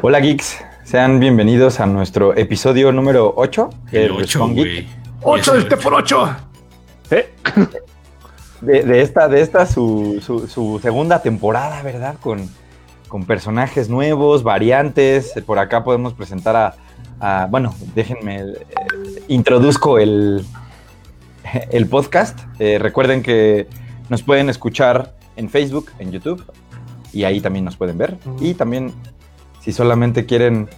Hola geeks, sean bienvenidos a nuestro episodio número 8 El 8, güey. 8 este por 8. ¿Eh? De, de, esta, de esta su, su, su, segunda temporada, ¿verdad? Con, con, personajes nuevos, variantes. Por acá podemos presentar a, a bueno, déjenme, eh, introduzco el, el podcast. Eh, recuerden que nos pueden escuchar en Facebook, en YouTube, y ahí también nos pueden ver. Y también, si solamente quieren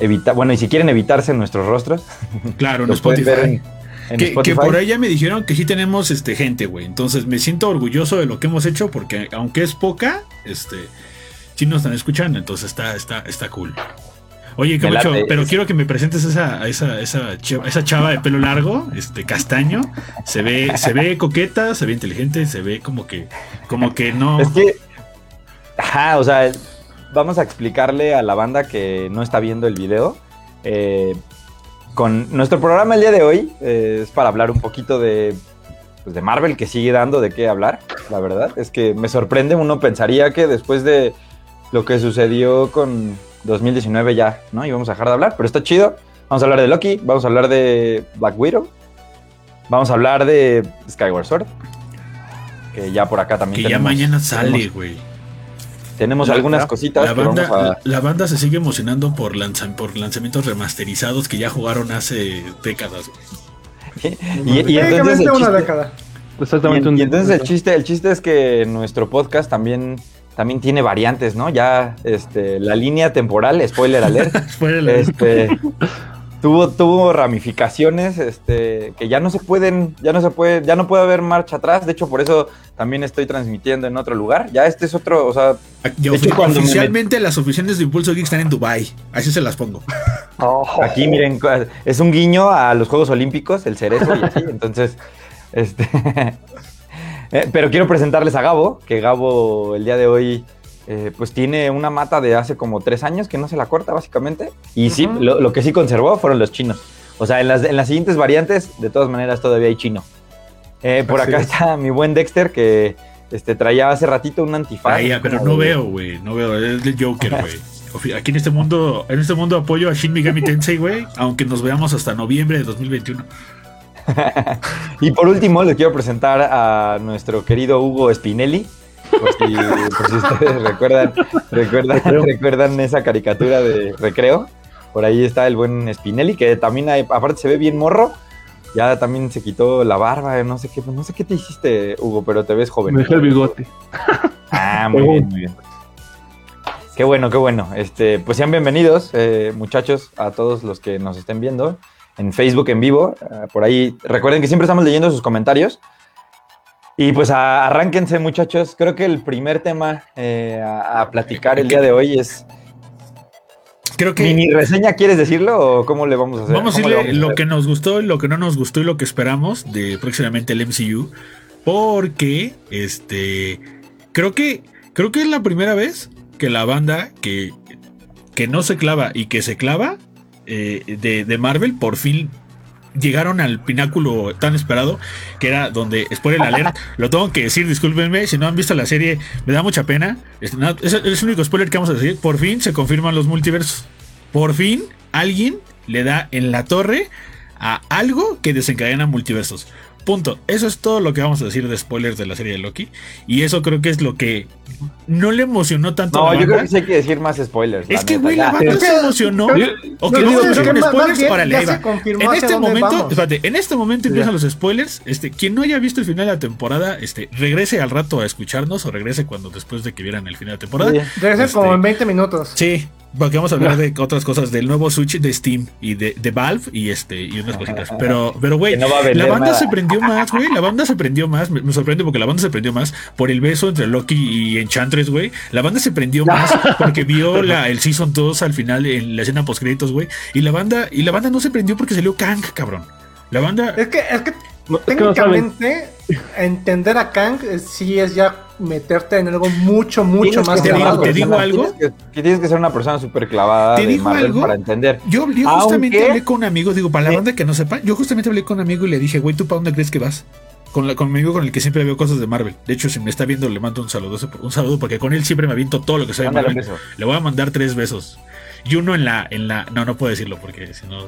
evitar, bueno, y si quieren evitarse nuestros rostros, claro, nos pueden ver en, en que, Spotify. que, por ahí ya me dijeron que sí tenemos este, gente, güey. Entonces me siento orgulloso de lo que hemos hecho porque aunque es poca, este, sí nos están escuchando. Entonces está, está, está cool. Oye, Camacho, pero quiero que me presentes esa, esa, esa, chava, esa chava de pelo largo, este castaño. Se ve, se ve coqueta, se ve inteligente, se ve como que, como que no. Es que, ajá, o sea, vamos a explicarle a la banda que no está viendo el video. Eh, con nuestro programa el día de hoy eh, es para hablar un poquito de, pues de Marvel, que sigue dando de qué hablar, la verdad. Es que me sorprende, uno pensaría que después de lo que sucedió con 2019 ya, ¿no? Íbamos a dejar de hablar, pero está chido. Vamos a hablar de Loki, vamos a hablar de Black Widow, vamos a hablar de Skyward Sword, que ya por acá también Que ya mañana sale, güey. Tenemos La- algunas cositas. La que banda, vamos a- la, banda se sigue emocionando por, lanza- por lanzamientos remasterizados que ya jugaron hace décadas. güey. y, y entonces el una chiste- década. Exactamente Y, un y entonces el chiste, el chiste es que nuestro podcast también, también tiene variantes, ¿no? Ya este, la línea temporal, spoiler alert, Fuera la- este, tuvo, tuvo ramificaciones este, que ya no se pueden, ya no se puede, ya no puede haber marcha atrás. De hecho, por eso también estoy transmitiendo en otro lugar. Ya este es otro, o sea, de hecho, me oficialmente las oficinas de Impulso Geek están en Dubai. Así se las pongo. Aquí, miren, es un guiño a los Juegos Olímpicos, el cerezo y así. Entonces, este. eh, Pero quiero presentarles a Gabo, que Gabo el día de hoy, eh, pues tiene una mata de hace como tres años que no se la corta, básicamente. Y sí, lo, lo que sí conservó fueron los chinos. O sea, en las, en las siguientes variantes, de todas maneras, todavía hay chino. Eh, por Así acá es. está mi buen Dexter, que este, traía hace ratito un antifaz. Traía, pero no de- veo, güey. No veo. Es el Joker, güey. Aquí en este mundo, en este mundo apoyo a Shin Megami Tensei, güey. Aunque nos veamos hasta noviembre de 2021. Y por último, les quiero presentar a nuestro querido Hugo Spinelli. Por si, por si ustedes recuerdan, recuerdan, recuerdan esa caricatura de recreo. Por ahí está el buen Spinelli, que también hay- aparte se ve bien morro. Ya también se quitó la barba, no sé qué, no sé qué te hiciste, Hugo, pero te ves joven. Me dejé el bigote. Ah, muy bien, muy bien. Qué bueno, qué bueno. Este, pues sean bienvenidos, eh, muchachos, a todos los que nos estén viendo en Facebook en vivo. Eh, por ahí, recuerden que siempre estamos leyendo sus comentarios. Y pues a- arránquense, muchachos. Creo que el primer tema eh, a, a platicar el día de hoy es. Creo que ¿Mini reseña quieres decirlo o cómo le vamos a hacer? vamos a ¿Cómo le decirle lo hacer? que nos gustó, lo que no nos gustó y lo que esperamos de próximamente el MCU. Porque, este, creo que, creo que es la primera vez que la banda que, que no se clava y que se clava eh, de, de Marvel por fin llegaron al pináculo tan esperado que era donde, spoiler alert, lo tengo que decir, discúlpenme, si no han visto la serie, me da mucha pena. Es, no, es- es el único spoiler que vamos a decir. Por fin se confirman los multiversos. Por fin alguien le da en la torre a algo que desencadena multiversos. Punto. Eso es todo lo que vamos a decir de spoilers de la serie de Loki. Y eso creo que es lo que no le emocionó tanto a No, la yo creo que sí hay que decir más spoilers. Es la que, güey, la banda Es se que- emocionó. Yo- Ok, no, que un más spoilers. bien Órale, ya se confirmó En este momento, vamos. espérate, en este momento empiezan los spoilers. Este, quien no haya visto el final de la temporada, este, regrese al rato a escucharnos o regrese cuando después de que vieran el final de temporada. Sí. Debe ser Este- como en 20 minutos. Sí, porque vamos a hablar de otras cosas, del nuevo Switch de Steam y de, de Valve y este y unas cositas. Pero, pero güey, Que no la banda nada. se prendió más, güey. La banda se prendió más. Me, me sorprende porque la banda se prendió más por el beso entre Loki y Enchantress, güey. La banda se prendió más porque vio la, el Season 2 al final en la escena post créditos, güey. Y la banda, y la banda no se prendió porque salió Kang, cabrón. La banda. Es que, es que No, es que no saben. técnicamente entender a Kang eh, sí es ya meterte en algo mucho, mucho más que digo- clavado. te digo algo. Tienes que, que tienes que ser una persona súper clavada ¿Te de digo Marvel algo? para entender. Yo, yo justamente Aunque- hablé con un amigo, digo, para la Sí. banda que no sepa, yo justamente hablé con un amigo y le dije, güey, ¿tú para dónde crees que vas? Con, la, con mi amigo con el que siempre veo cosas de Marvel. De hecho, si me está viendo, le mando un saludo, un saludo porque con él siempre me aviento todo lo que sabe de Marvel. beso. Le voy a mandar tres besos. Y uno en la, en la. No, no puedo decirlo porque si no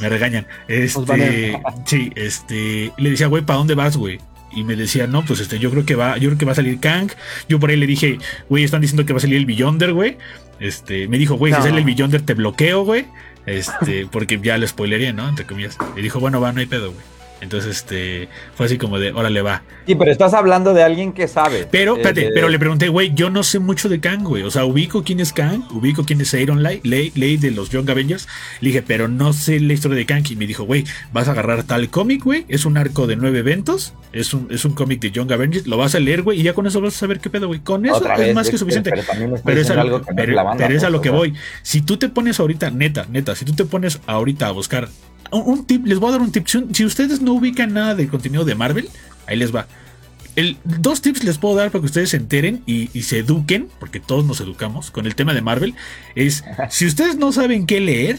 me regañan. Este. Sí, este. Le decía, güey, ¿para dónde vas, güey? Y me decía, no, pues este, yo creo que va, yo creo que va a salir Kang. Yo por ahí le dije, güey, están diciendo que va a salir el Beyonder, güey. Este, me dijo, güey, si sale el Beyonder te bloqueo, güey. Este, porque ya lo spoileré, ¿no? Entre comillas. Y dijo, bueno, va, no hay pedo, güey. Entonces, este, fue así como de, órale, va. Sí, pero estás hablando de alguien que sabe. Pero, Eh, espérate, pero le pregunté, güey, yo no sé mucho de Kang, güey. O sea, ubico quién es Kang, ubico quién es Iron Lay, Lay, Lay de los Young Avengers. Le dije, pero no sé la historia de Kang. Y me dijo, güey, vas a agarrar tal cómic, güey. Es un arco de nueve eventos. Es un, es un cómic de Young Avengers. Lo vas a leer, güey, y ya con eso vas a saber qué pedo, güey. Con eso es vez, más que suficiente. Pero está Pero es, a algo que no es pero- la banda, pero es a lo que voy. Si tú te pones ahorita, neta, neta, si tú te pones ahorita a buscar un, tip, les voy a dar un tip. Si, ustedes no ubican nada del contenido de Marvel, ahí les va. El, dos tips les puedo dar para que ustedes se enteren y, y se eduquen, porque todos nos educamos con el tema de Marvel. Es si ustedes no saben qué leer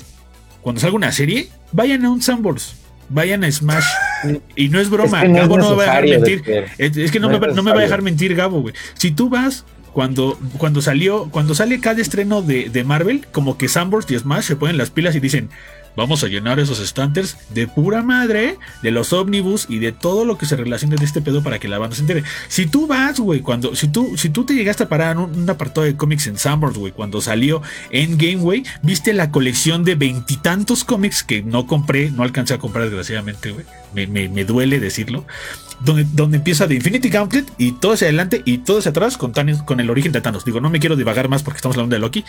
cuando salga una serie, vayan a un Sanborns, vayan a Smash. Y no es broma, Es que no Gabo no me va a dejar mentir. Es, es que no, No me, es no me va a dejar mentir Gabo, güey. Si tú vas cuando, cuando salió, cuando sale cada estreno de, de Marvel, como que Sanborns y Smash se ponen las pilas y dicen, vamos a llenar esos estanters de pura madre, de los ómnibus y de todo lo que se relacione de este pedo para que la banda se entere. Si tú vas, güey, cuando, si tú, si tú te llegaste a parar en un, un apartado de cómics en Sanborns, güey, cuando salió Endgame, güey, viste la colección de veintitantos cómics que no compré, no alcancé a comprar desgraciadamente, güey. Me, me, me duele decirlo donde, donde empieza de Infinity Gauntlet y todo hacia adelante y todo hacia atrás con, Thanos- con el origen de Thanos. Digo, no me quiero divagar más porque estamos hablando de Loki,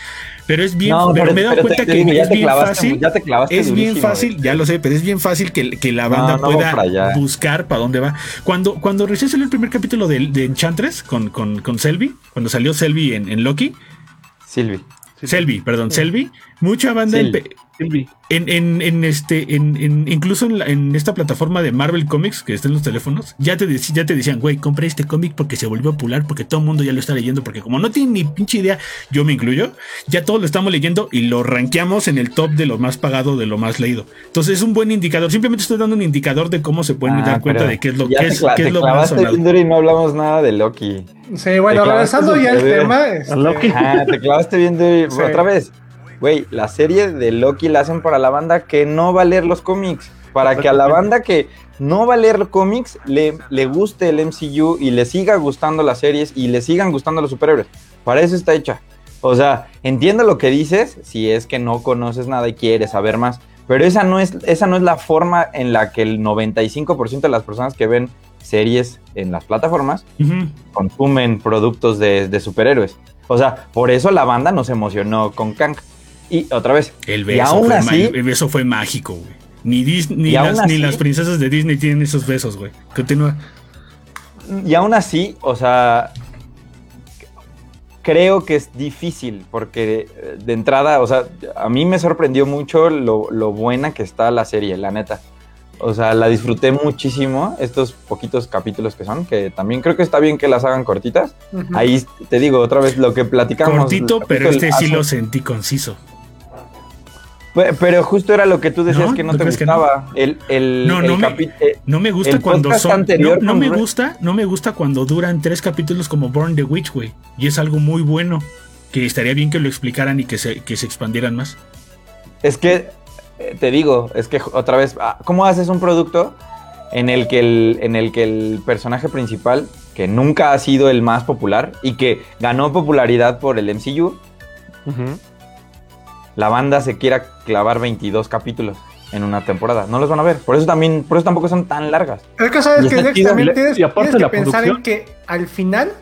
pero es bien, No, pero, pero- me he dado cuenta te que digo, es bien fácil. ya te clavaste Es bien durísimo, fácil, ya lo sé, pero es bien fácil que, que la banda No, no voy pueda para buscar para dónde va. Cuando, cuando recién salió el primer capítulo de, de Enchantress con, con, con Selby, cuando salió Selby en, en Loki, Silvi. Selby, perdón, Selby, mucha banda. En, en, en este, en, en- incluso en, la- en esta plataforma de Marvel Comics que está en los teléfonos, ya te, ya te decían, güey, compra este cómic porque se volvió popular, porque todo el mundo ya lo está leyendo, porque como no tiene ni pinche idea, yo me incluyo, ya todos lo estamos leyendo y lo rankeamos en el top de lo más pagado, de lo más leído. Entonces es un buen indicador. Simplemente estoy dando un indicador de cómo se pueden Ah, dar cuenta de qué es lo, te es, qué es lo más clavaste sonado. y no hablamos nada de Loki. Sí, bueno, clavaste regresando ya al tema. este, Loki. Ah, te clavaste bien duro. Sí. Otra vez. Güey, la serie de Loki la hacen para la banda que no va a leer los cómics. Para que a la banda que no va a leer cómics le, le guste el MCU y le siga gustando las series y le sigan gustando los superhéroes. Para eso está hecha. O sea, entiendo lo que dices si es que no conoces nada y quieres saber más. Pero esa no es, esa no es la forma en la que el 95% de las personas que ven series en las plataformas consumen productos de, de superhéroes. O sea, por eso la banda nos emocionó con Kang. Y otra vez, El Y beso, aún fue, así- el beso fue mágico, güey. Ni, Dis- ni, Y las, ni las princesas de Disney tienen esos besos, güey. Continúa. y aún así, o sea, creo que es difícil porque eh, de entrada, o sea, a mí me sorprendió mucho lo, lo buena que está la serie, la neta. O sea, la disfruté muchísimo estos poquitos capítulos que son, que también creo que está bien que las hagan cortitas. Ahí te digo otra vez lo que platicamos. Cortito, pero este sí lo sentí conciso. Pe- Pero justo era lo que tú decías ¿No? que no ¿Tú te crees que no? gustaba. El, el, No, el no me- capi- eh, No me gusta El cuando son. anterior no, me gusta, no me gusta cuando duran tres capítulos como Born the Witch, güey. Y es algo muy bueno. Que estaría bien que lo explicaran y que se, que se expandieran más. Es que, eh, te digo, es que otra vez, ah, ¿cómo haces un producto en el, que el, en el que el personaje principal, que nunca ha sido el más popular y que ganó popularidad por el MCU, Ujú. La banda se quiera clavar 22 capítulos en una temporada? No los van a ver. Por eso también, por eso tampoco son tan largas. Es que sabes Y que le- tienes, y aparte tienes que la pensar producción. en que al final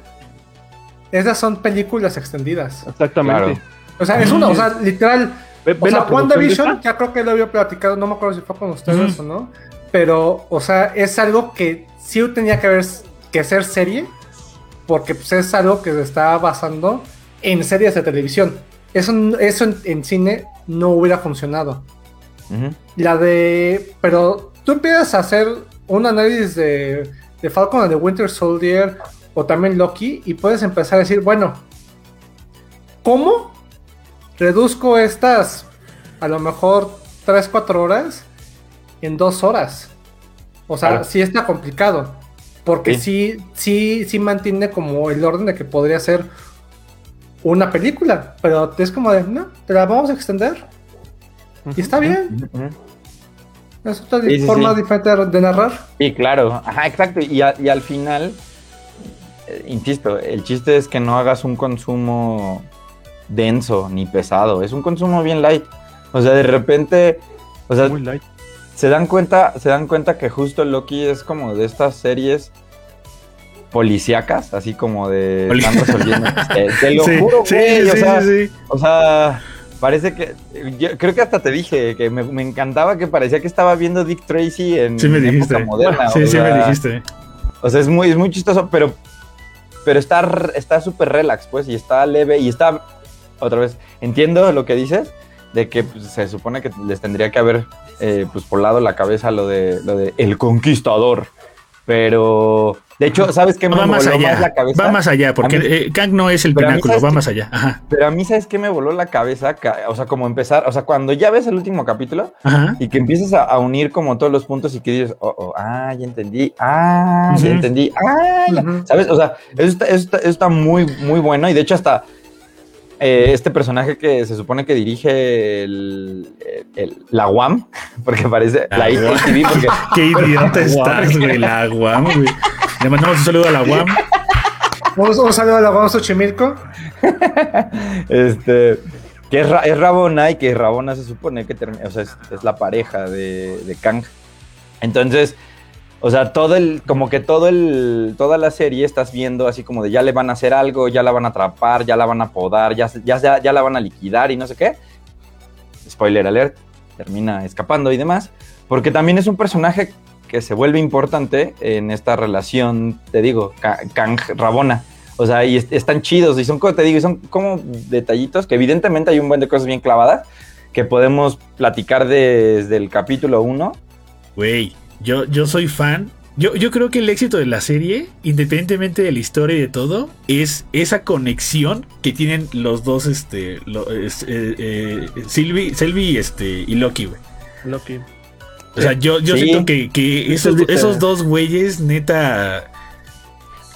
esas son películas extendidas. Exactamente. Claro. O sea, es una, o sea, literal. Ve, O sea, WandaVision, ya creo que lo había platicado, no me acuerdo si fue con ustedes o no. Pero, o sea, es algo que sí tenía que haber que ser serie, porque pues, es algo que se está basando en series de televisión. Eso, eso en, en cine no hubiera funcionado. La de. Pero tú empiezas a hacer un análisis de, de Falcon and the Winter Soldier o también Loki y puedes empezar a decir, bueno, ¿cómo reduzco estas a lo mejor 3-4 horas en 2 horas? O sea, Claro. sí está complicado. Porque sí. sí, sí, mantiene como el orden de que podría ser una película, pero es como de, no, te la vamos a extender. Y está bien. Es otra forma diferente de narrar. Sí, claro. Ajá, exacto. Y, y al final, eh, insisto, el chiste es que no hagas un consumo denso ni pesado. Es un consumo bien light. O sea, de repente, o sea, se dan cuenta, se dan cuenta que justo Loki es como de estas series policíacas, así como de están resolviendo. te, lo juro, güey. o, sea, o sea, parece que. Yo creo que hasta te dije que me, encantaba que parecía que estaba viendo Dick Tracy en, época moderna. Sí, sí, me dijiste. O sea, es muy, es muy chistoso, pero. Pero está súper relax, pues, y está leve, y está. Otra vez, entiendo lo que dices, de que pues, se supone que les tendría que haber eh, pues volado la cabeza lo de lo de el conquistador. Pero de hecho, ¿sabes qué me va más allá, la cabeza? Va más allá, porque eh, Kang no es el pináculo, va más allá. Pero a mí, ¿sabes qué me voló la cabeza? O sea, como empezar, o sea, cuando ya ves el último capítulo y que empiezas a, unir como todos los puntos y que dices, oh, oh ah, ya entendí, ah, ya entendí, ah, ya. ¿Sabes? O sea, eso está, eso está muy, muy bueno y de hecho hasta eh, este personaje que se supone que dirige el, la UAM, porque parece la ITV. Porque, Qué idiota estás, güey, la UAM, güey. Le mandamos un saludo a la UAM. Un, saludo a la UAM Xochimilco. este, que es, Rabona y que Rabona se supone que o sea, es, la pareja de, de Kang. Entonces, o sea, todo el, como que todo el, toda la serie estás viendo así como de ya le van a hacer algo, ya la van a atrapar, ya la van a podar, ya, ya, ya la van a liquidar y no sé qué. Spoiler alert, termina escapando y demás. Porque también es un personaje que se vuelve importante en esta relación, te digo, Kang-Rabona. O sea, y están chidos y son, como te digo, son como detallitos que evidentemente hay un buen de cosas bien clavadas que podemos platicar desde el capítulo 1. Güey, yo, yo soy fan. Yo, yo creo que el éxito de la serie, independientemente de la historia y de todo, es esa conexión que tienen los dos, este, eh, eh, Sylvie, este, y Loki, güey. Loki. O sea, yo, yo siento que, esos, esos dos güeyes, neta,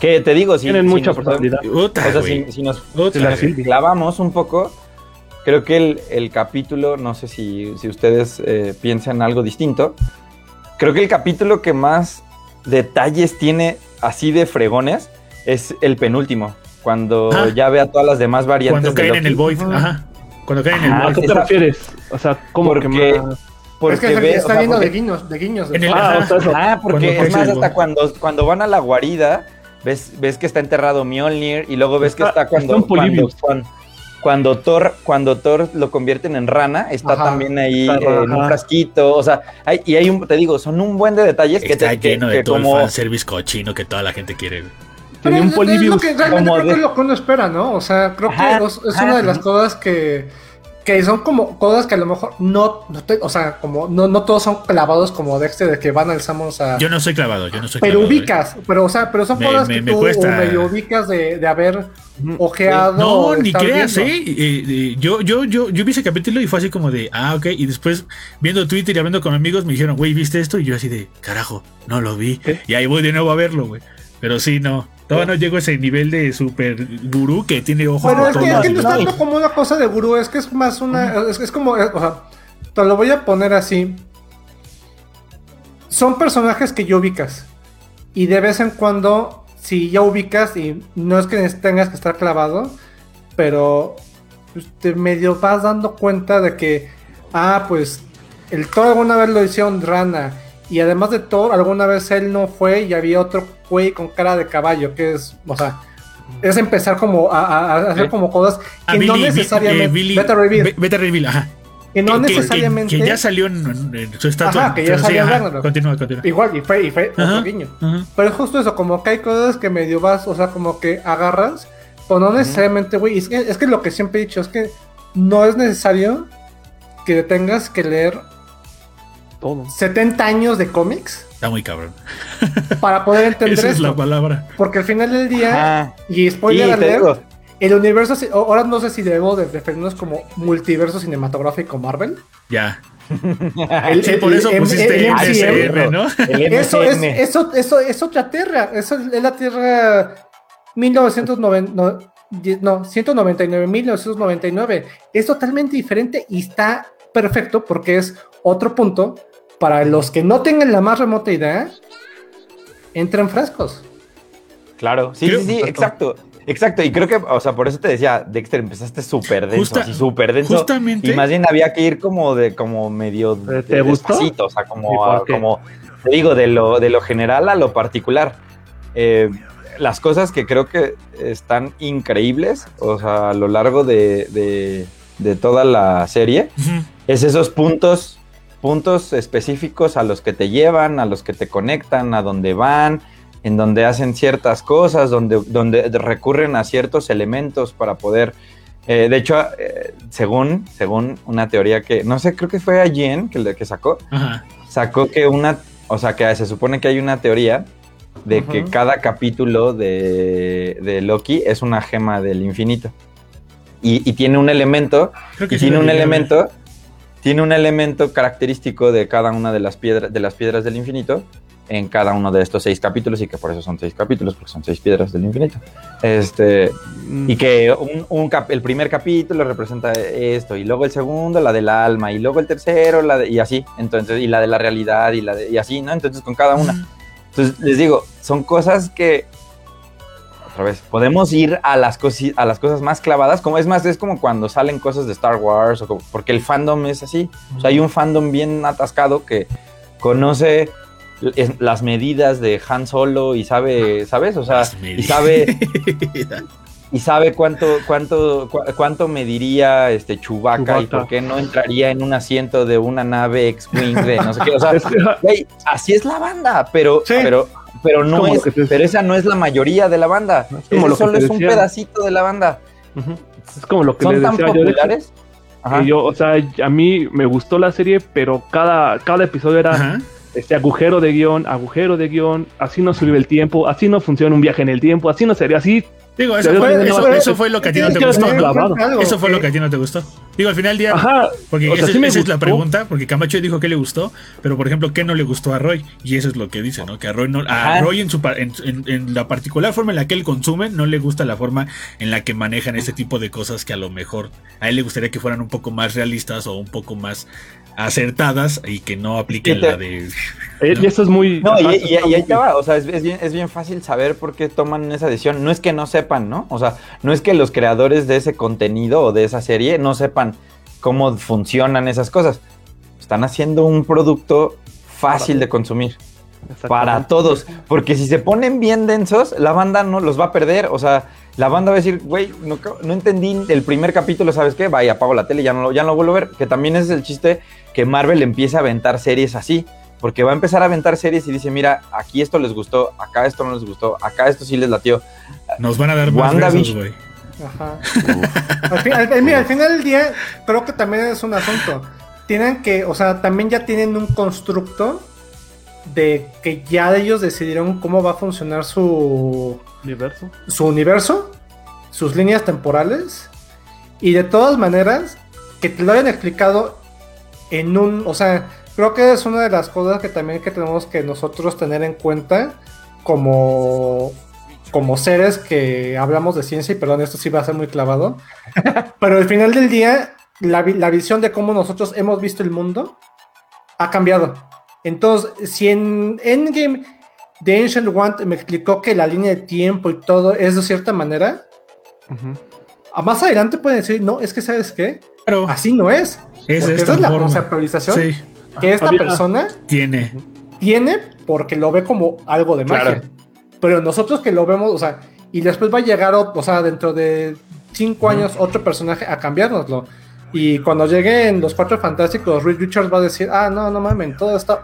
que te digo, si, tienen mucha personalidad. o sea, si, nos clavamos un poco, creo que el, el capítulo, no sé si, si ustedes eh, piensan algo distinto, Creo que el capítulo que más detalles tiene así de fregones es el penúltimo. Cuando ah. ya ve a todas las demás variantes. Cuando caen en el Void. Ajá. Cuando caen en el Void. ¿A qué te refieres? O sea, ¿cómo porque, que Porque es que está viendo de guiños. De guiños. En el, ah, ah, porque es más, hasta cuando, cuando van a la guarida, ves, ves que está enterrado Mjolnir y luego ves que está cuando, cuando, cuando Thor, cuando Thor lo convierten en rana, está también ahí en un frasquito, o sea, hay, y hay un, te digo, son un buen de detalles que te lleno de todo como... el service cochino que toda la gente quiere. Tiene un Es lo que realmente lo que uno espera, ¿no? O sea, creo que es, una de las cosas que que son como cosas que a lo mejor no, no o sea, como no, no todos son clavados como Dexter de que van alzamos a. Yo no soy clavado, yo no soy pero ubicas, ¿eh? pero o sea, pero son cosas que tú o medio ubicas de, de haber ojeado. No, ni creas, ¿eh? ¿eh? Eh, Yo, yo, yo, yo vi ese capítulo y fue así como de, ah, ok, y después viendo Twitter y hablando con amigos me dijeron, güey, ¿viste esto? Y yo así de, carajo, no lo vi. Y ahí voy de nuevo a verlo, güey. Pero sí, no. Todavía no llego a ese nivel de super gurú que tiene ojos. Bueno, es que, es que no es tanto como una cosa de gurú, es que es más una. Es, como. O sea, te lo voy a poner así. Son personajes que ya ubicas. Y de vez en cuando, si ya ubicas, y no es que tengas que estar clavado, pero pues, te medio vas dando cuenta de que. Ah, pues. El todo alguna vez lo hicieron rana y además de todo, alguna vez él no fue y había otro güey con cara de caballo, que es, o sea, es empezar como a, hacer como cosas que no necesariamente. Eh, beta Reveal. Beta Reveal, ajá. Que no necesariamente. Que, ya salió en, su estatua. Ajá, que ya salió en Continúa, continúa. Igual, y fue, y fue otro guiño. Pero es justo eso, como que hay cosas que medio vas, o sea, como que agarras, o no necesariamente, güey. Es que, es que lo que siempre he dicho es que no es necesario que tengas que leer 70 años de cómics. Está muy cabrón. Para poder entender Esa es la palabra. Porque al final del día, y spoiler alert, el universo, ahora no sé si debemos de referirnos como multiverso cinematográfico Marvel. Ya. El- Sí, por eso el- pusiste el MCM, ¿no? El Eso es, eso, eso es otra tierra. Eso es la tierra 1990, no, no, 199, 1999. Es totalmente diferente y está perfecto porque es otro punto para los que no tengan la más remota idea. Entran frescos. Claro, sí, Creo- sí, sí, exacto. Exacto, y creo que, o sea, por eso te decía, Dexter, empezaste súper denso, súper denso. justamente- Y más bien había que ir como de, como medio ¿Te de- gustó? despacito, o sea, ¿Y como, a- como, te digo, de lo, de lo general a lo particular. Eh, las cosas que creo que están increíbles, o sea, a lo largo de, de- de toda la serie, Ujú. es esos puntos, puntos específicos a los que te llevan, a los que te conectan, a donde van, en donde hacen ciertas cosas, donde, donde recurren a ciertos elementos para poder. eh, de hecho, eh, según, según una teoría que, no sé, creo que fue a Jen que, que sacó, Ajá. sacó que una, o sea, que se supone que hay una teoría de que cada capítulo de, de Loki es una gema del infinito. Y, y tiene un elemento Creo que y sí tiene un elemento, tiene un elemento característico de cada una de las piedras de las piedras del infinito en cada uno de estos seis capítulos y que por eso son seis capítulos porque son seis piedras del infinito. Este y que un, un cap- el primer capítulo representa esto y luego el segundo la del alma y luego el tercero la de- y así entonces y la de la realidad y la de, y así no entonces con cada una. Entonces les digo son cosas que otra vez. Podemos ir a las a las cosas más clavadas como es más es como cuando salen cosas de Star Wars o como- porque el fandom es así. O sea hay un fandom bien atascado que conoce las medidas de Han Solo y sabe sabes o sea y sabe y sabe cuánto cuánto cu- cuánto mediría este Chewbacca, y Chewbacca. por qué no entraría en un asiento de una nave X-wing de no sé qué, o sea, así es la banda, pero Sí. pero pero no es, te- pero esa no es la mayoría de la banda. Es como Ese lo que solo es un pedacito de la banda. ujú. Es como lo que Son tan decía yo. de hecho, populares. Ajá. que yo, o sea, a mí me gustó la serie, pero cada, cada episodio era Ajá. este agujero de guion, agujero de guion, así no sirve el tiempo, así no funciona un viaje en el tiempo, así no sería así. Digo, eso fue, no, eso, eso fue lo que a ti no te gustó. ¿no? Eso fue lo que- a ti no te gustó. Digo, al final del día, Ajá. porque o sea, esa, sí me esa es la pregunta, porque Camacho dijo que le gustó, pero por ejemplo, ¿qué no le gustó a Roy? Y eso es lo que dice, ¿no? Que a Roy, no, a. Roy en, su, en, en- en la particular forma en la que él consume, no le gusta la forma en la que manejan ese tipo de cosas que a lo mejor a él le gustaría que fueran un poco más realistas o un poco más acertadas y que no apliquen Y te- la de... Eh, ¿no? Y eso es muy. No, y, y- y está ahí te va, o sea, es, es bien, es bien fácil saber por qué toman esa decisión. No es que no sepan, ¿no? O sea, no es que los creadores de ese contenido o de esa serie no sepan cómo funcionan esas cosas. Están haciendo un producto fácil de consumir. Para todos. Porque si se ponen bien densos, la banda no los va a perder. O sea, la banda va a decir, güey, no, no entendí el primer capítulo, ¿sabes qué? Vaya, apago la tele, ya no, lo, ya no lo vuelvo a ver. Que también ese es el chiste que Marvel empieza a aventar series así. Porque va a empezar a aventar series y dice, mira, aquí esto les gustó, acá esto no les gustó, acá esto sí les latió. Nos van a dar más güey. Ajá. al, fin- al- mira, al final del día, creo que también es un asunto. Tienen que, o sea, también ya tienen un constructo de que ya ellos decidieron cómo va a funcionar su, Universo. su universo, sus líneas temporales, y de todas maneras, que te lo hayan explicado en un, o sea, creo que es una de las cosas que también que tenemos que nosotros tener en cuenta como como seres que hablamos de ciencia, y perdón, esto sí va a ser muy clavado, pero al final del día, la, la visión de cómo nosotros hemos visto el mundo ha cambiado. Entonces, si en Endgame The Ancient One me explicó que la línea de tiempo y todo es de cierta manera, a más adelante pueden decir, no, es que sabes qué, Pero así no es. es Porque esta esa es la conceptualización Sí, que esta Había- persona tiene. tiene porque lo ve como algo de magia. Claro. Pero nosotros que lo vemos, o sea, y después va a llegar, o, o sea, dentro de cinco años otro personaje a cambiárnoslo. Y cuando lleguen los cuatro fantásticos, Reed Richards va a decir, ah, no, no mamen, todo está...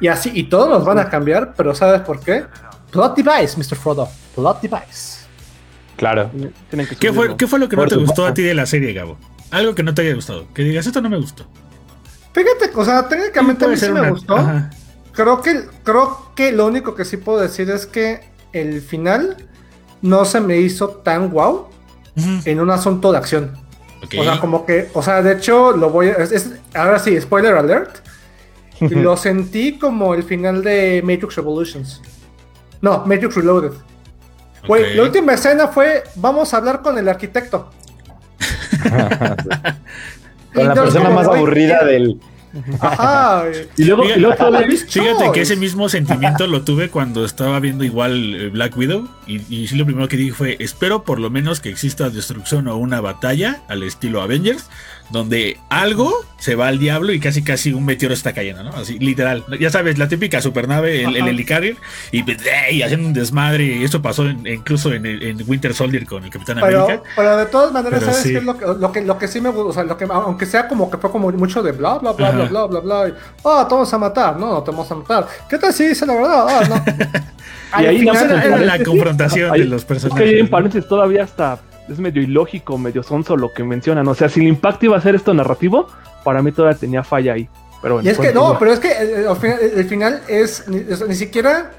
Y así, y todos nos van a cambiar, pero ¿sabes por qué? Plot device, Mr. Frodo. Plot device. Claro. Que ¿Qué fue. ¿Qué fue lo que no te gustó a ti de la serie, Gabo? Algo que no te haya gustado. Que digas, esto no me gustó. Fíjate, o sea, técnicamente a mí sí me gustó. Ajá. Creo que, creo que lo único que sí puedo decir es que el final no se me hizo tan guau Ujú. en un asunto de acción. O sea, como que, o sea, de hecho, lo voy a. es- es- ahora sí, spoiler alert. lo sentí como el final de Matrix Revolutions. No, Matrix Reloaded. Güey, la última escena fue: vamos a hablar con el arquitecto. Con la persona más aburrida ¿qué? del. Ajá. Y luego, y luego Fíjate, Fíjate que ese mismo sentimiento lo tuve cuando estaba viendo igual eh, Black Widow y, y sí lo primero que dije fue espero por lo menos que exista destrucción o una batalla al estilo Avengers donde algo se va al diablo y casi casi un meteoro está cayendo, ¿no? Así literal. Ya sabes, la típica supernave, el, el helicarrier y, pues, y haciendo un desmadre y eso pasó en- incluso en, el- en Winter Soldier con el Capitán Pero, América. pero de todas maneras, Pero ¿sabes sí. qué es lo que, lo que, lo que sí me gusta? O sea, lo que, aunque sea como que fue como mucho de bla, bla, bla, bla, Ajá. bla, bla, bla, y, ah, te vamos a matar. No, no te vamos a matar. ¿Qué tal si dice la verdad? Ah, no. Y ahí era- la confrontación ahí- de los Es que ahí personajes. en ¿no? paréntesis todavía hasta es medio ilógico, medio sonso lo que mencionan. O sea, si el impacto iba a ser esto narrativo, para mí todavía tenía falla ahí. Pero bueno, Y es que no, pero es que eh, al final, el final es ni, es- ni siquiera.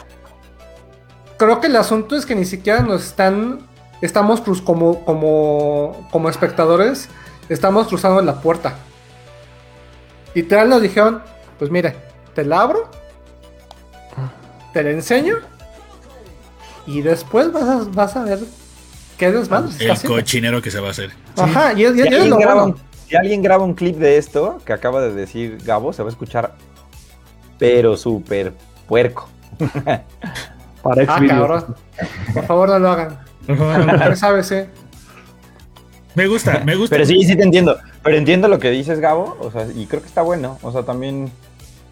Creo que el asunto es que ni siquiera nos están. Estamos cruz como, como, como espectadores. Estamos cruzando la puerta. Literal nos dijeron: Pues mire, te la abro. Te la enseño. Y después vas a, vas a ver qué desmadre está El cochinero que se va a hacer. Ajá, y, es- y es lo graba bueno. si alguien graba un clip de esto que acaba de decir Gabo, se va a escuchar, pero súper puerco. para Ah, cabrón. Por favor, no lo hagan. Por favor, Ya sabes, eh. Me gusta, me gusta. Pero sí, sí te entiendo. Pero entiendo lo que dices, Gabo. O sea, y creo que está bueno. O sea, también.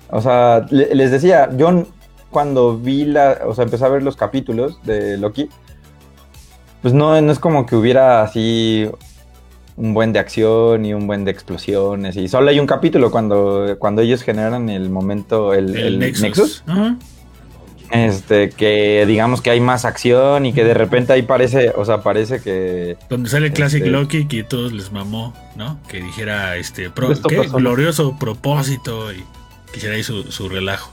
O sea, le- les decía, yo cuando vi la. O sea, empecé a ver los capítulos de Loki. Pues no, no es como que hubiera así un buen de acción y un buen de explosiones. Y solo hay un capítulo cuando, cuando ellos generan el momento, el, el, el Nexus. Nexus. Este, que digamos que hay más acción y que de repente ahí parece, o sea, parece que. Donde sale el Classic Este- Loki que todos les mamó, ¿no? Que dijera este glorioso propósito y quisiera ahí su, su relajo.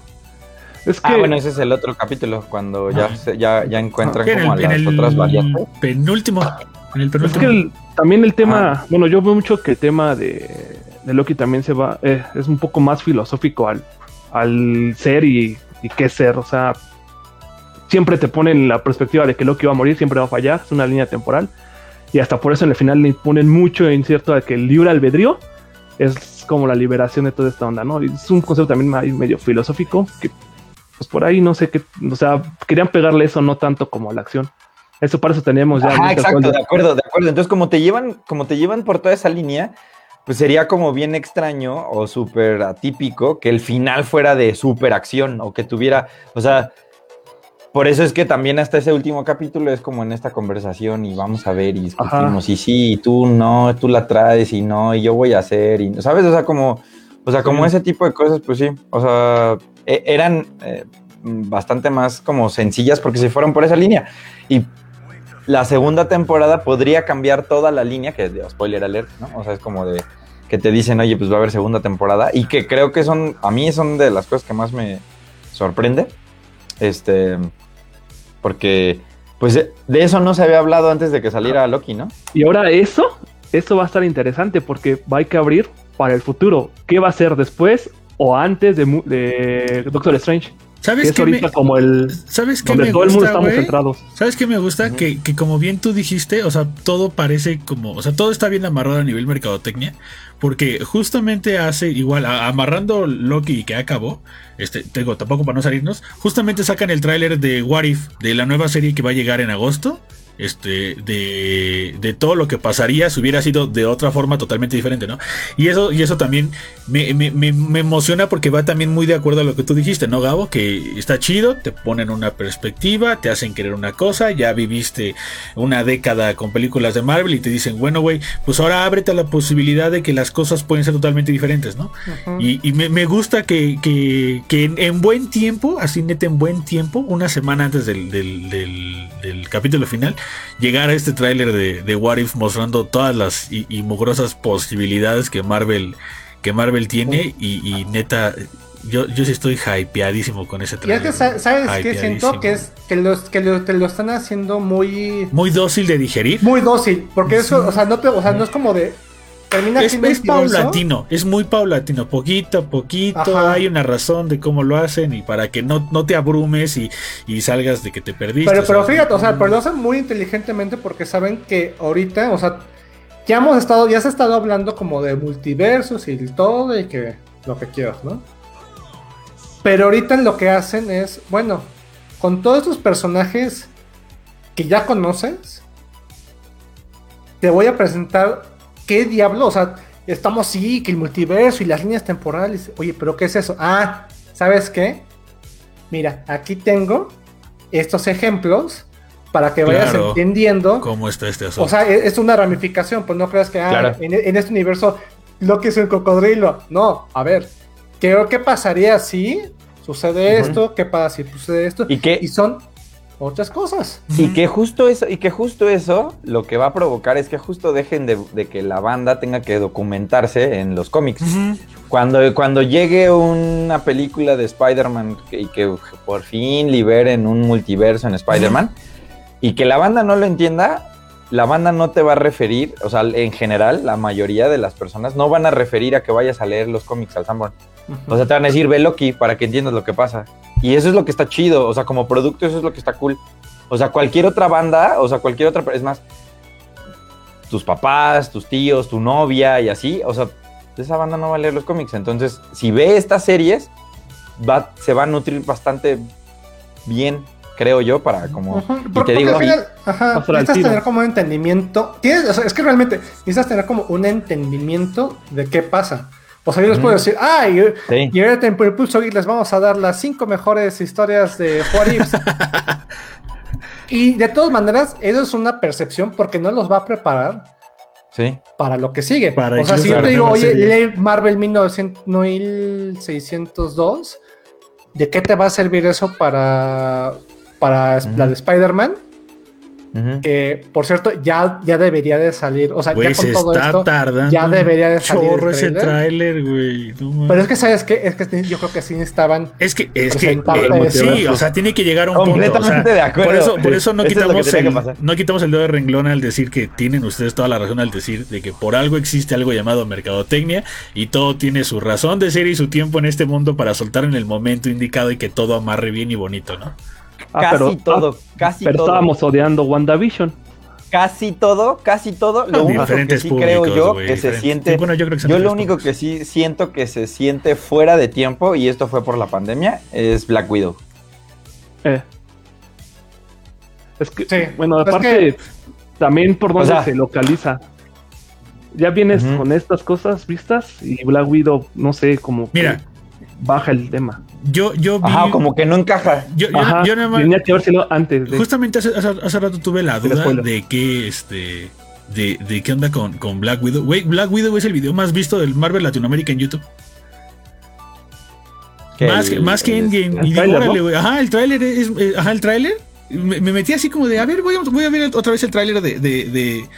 Es que Ah, bueno, ese es el otro capítulo, cuando ya, se- ya, ya encuentran Que en como a las el otras variantes. penúltimo. En el Es penúltimo. que el- también el tema, Ah. bueno, yo veo mucho que el tema de, de Loki también se va, eh, es un poco más filosófico al, al ser y, y qué ser, o sea, siempre te ponen la perspectiva de que Loki va a morir, siempre va a fallar, es una línea temporal, y hasta por eso en el final le ponen mucho en cierto de que el libre albedrío es como la liberación de toda esta onda, ¿no? Es un concepto también medio filosófico, que pues por ahí no sé qué, o sea, querían pegarle eso no tanto como a la acción. Eso para eso teníamos ya. Winter exacto, de acuerdo, de acuerdo. Entonces, como te llevan, como te llevan por toda esa línea, pues sería como bien extraño o súper atípico que el final fuera de súper acción o que tuviera, o sea, por eso es que también hasta ese último capítulo es como en esta conversación y vamos a ver y discutimos y sí, y tú no, tú la traes y no, y yo voy a hacer y, ¿sabes? O sea, como, o sea, como Sí. ese tipo de cosas, pues sí, o sea, e- eran eh, bastante más como sencillas porque se fueron por esa línea y la segunda temporada podría cambiar toda la línea, que es de spoiler alert, ¿no? O sea, es como de que te dicen, oye, pues va a haber segunda temporada, y que creo que son, a mí son de las cosas que más me sorprende, este, porque, pues de eso no se había hablado antes de que saliera Loki, ¿no? Y ahora eso, eso va a estar interesante porque va a hay que abrir para el futuro. ¿Qué va a ser después o antes de Doctor Strange? Que ¿Sabes es qué ahorita me, como el ¿sabes qué donde me todo el mundo gusta, estamos centrados. ¿Sabes qué me gusta? que, que como bien tú dijiste, o sea, todo parece como, o sea, todo está bien amarrado a nivel mercadotecnia, porque justamente hace igual, a- amarrando Loki que acabó, este, tengo tampoco para no salirnos, justamente sacan el tráiler de What If, de la nueva serie que va a llegar en agosto, este, de, de todo lo que pasaría si hubiera sido de otra forma totalmente diferente, ¿no? Y eso, y eso también me, me- me- me emociona porque va también muy de acuerdo a lo que tú dijiste, ¿no, Gabo? Que está chido, te ponen una perspectiva, te hacen querer una cosa, ya viviste una década con películas de Marvel y te dicen, bueno, güey, pues ahora ábrete a la posibilidad de que las cosas pueden ser totalmente diferentes, ¿no? Y, y me, me gusta que, que- que en, en buen tiempo, así neta en buen tiempo, una semana antes del, del- del- del capítulo final, llegara este tráiler de, de What If mostrando todas las y, y mugrosas posibilidades que Marvel, que Marvel tiene y, y neta, yo, yo sí estoy hypeadísimo con ese que, sa- ¿sabes qué? Hypeadísimo. Siento que es que, los, que lo, te lo están haciendo muy, Muy dócil de digerir. muy dócil. Porque eso, o sea, no, te, o sea, no es como de. Termina Es, es paulatino, es muy paulatino, poquito a poquito Ajá. hay una razón de cómo lo hacen y para que no, no te abrumes y, y salgas de que te perdiste. Pero, pero fíjate, o sea, pero lo hacen muy inteligentemente porque saben que ahorita, o sea, ya hemos estado, ya se ha estado hablando como de multiversos y todo y que lo que quieras, ¿no? Pero ahorita lo que hacen es, bueno, con todos estos personajes que ya conoces, te voy a presentar qué diablo, o sea, estamos sí, que el multiverso y las líneas temporales. Oye, pero ¿qué es eso? Ah, ¿sabes qué? Mira, aquí tengo estos ejemplos para que vayas Claro. entendiendo. ¿Cómo está este asunto? O sea, e- es una ramificación, pues no creas que ah, Claro. en, en este universo Loki es un cocodrilo. No, a ver, ¿qué, qué pasaría si sucede esto? ¿Qué pasa si sucede esto? ¿Y qué? Y son otras cosas. Y que justo eso, y que justo eso lo que va a provocar es que justo dejen de, de que la banda tenga que documentarse en los cómics. Cuando, cuando llegue una película de Spider-Man y que por fin liberen un multiverso en Spider-Man y que la banda no lo entienda, la banda no te va a referir, o sea, en general, la mayoría de las personas no van a referir a que vayas a leer los cómics al Sanborn. O sea, te van a decir, ve Loki para que entiendas lo que pasa. Y eso es lo que está chido, o sea, como producto eso es lo que está cool. O sea, cualquier otra banda, o sea, cualquier otra, es más, tus papás, tus tíos, tu novia y así, o sea, esa banda no va a leer los cómics. Entonces, si ve estas series, va, se va a nutrir bastante bien, creo yo, para como... Y por- te porque digo, al final, ajá, necesitas tener como un entendimiento. Tienes, o sea, es que realmente necesitas tener como un entendimiento de qué pasa. O sea, yo les puedo decir, ah, y, sí, y ahorita en Impulso Geek les vamos a dar las cinco mejores historias de Ifs. y de todas maneras, eso es una percepción porque no los va a preparar sí. para lo que sigue. Para o sea, si yo te digo, oye, serie. lee Marvel 1900 1602, ¿de qué te va a servir eso para, para la de Spider-Man? Que, por cierto, ya, ya debería de salir. O sea, ya con se todo está esto. tardando. ya debería de salir el Chorro ese tráiler. tráiler, güey. no. Pero es que, ¿sabes qué? Es que yo creo que sí estaban. Es que, es que, eh, sí, o sea, tiene que llegar a un punto. o sea, Completamente de acuerdo. Por eso, por eso no, Eso quitamos el, no quitamos el dedo de renglón al decir que tienen ustedes toda la razón al decir de que por algo existe algo llamado mercadotecnia y todo tiene su razón de ser y su tiempo en este mundo para soltar en el momento indicado y que todo amarre bien y bonito, ¿no? Ah, casi pero- todo, casi Pero todo. estábamos odiando WandaVision. Casi todo, casi todo. Lo único que Diferentes sí creo públicos, yo güey, que se siente... Sí, bueno, yo creo que Yo lo único que sí siento que se siente fuera de tiempo, y esto fue por la pandemia, es Black Widow. Eh. Es que, Sí, bueno, es aparte, también por O sea- se localiza. Ya vienes con estas cosas vistas y Black Widow, no sé, como que Mira. baja el tema. Yo, yo vi. Ajá, como que no encaja. yo, yo- Ajá, yo nada más- tenía que habérselo antes de... Justamente hace, hace- hace rato tuve la duda de que este. De, de qué onda con, con Black Widow. Güey, Black Widow es el video más visto del Marvel Latinoamérica en YouTube. Que más, el- más que el- Endgame. el Y digo, tráiler, órale, ¿no? güey. Ajá, el tráiler es. eh, ajá, el tráiler. Me, me metí así como de, a ver, voy a, voy a ver otra vez el tráiler de, de, de,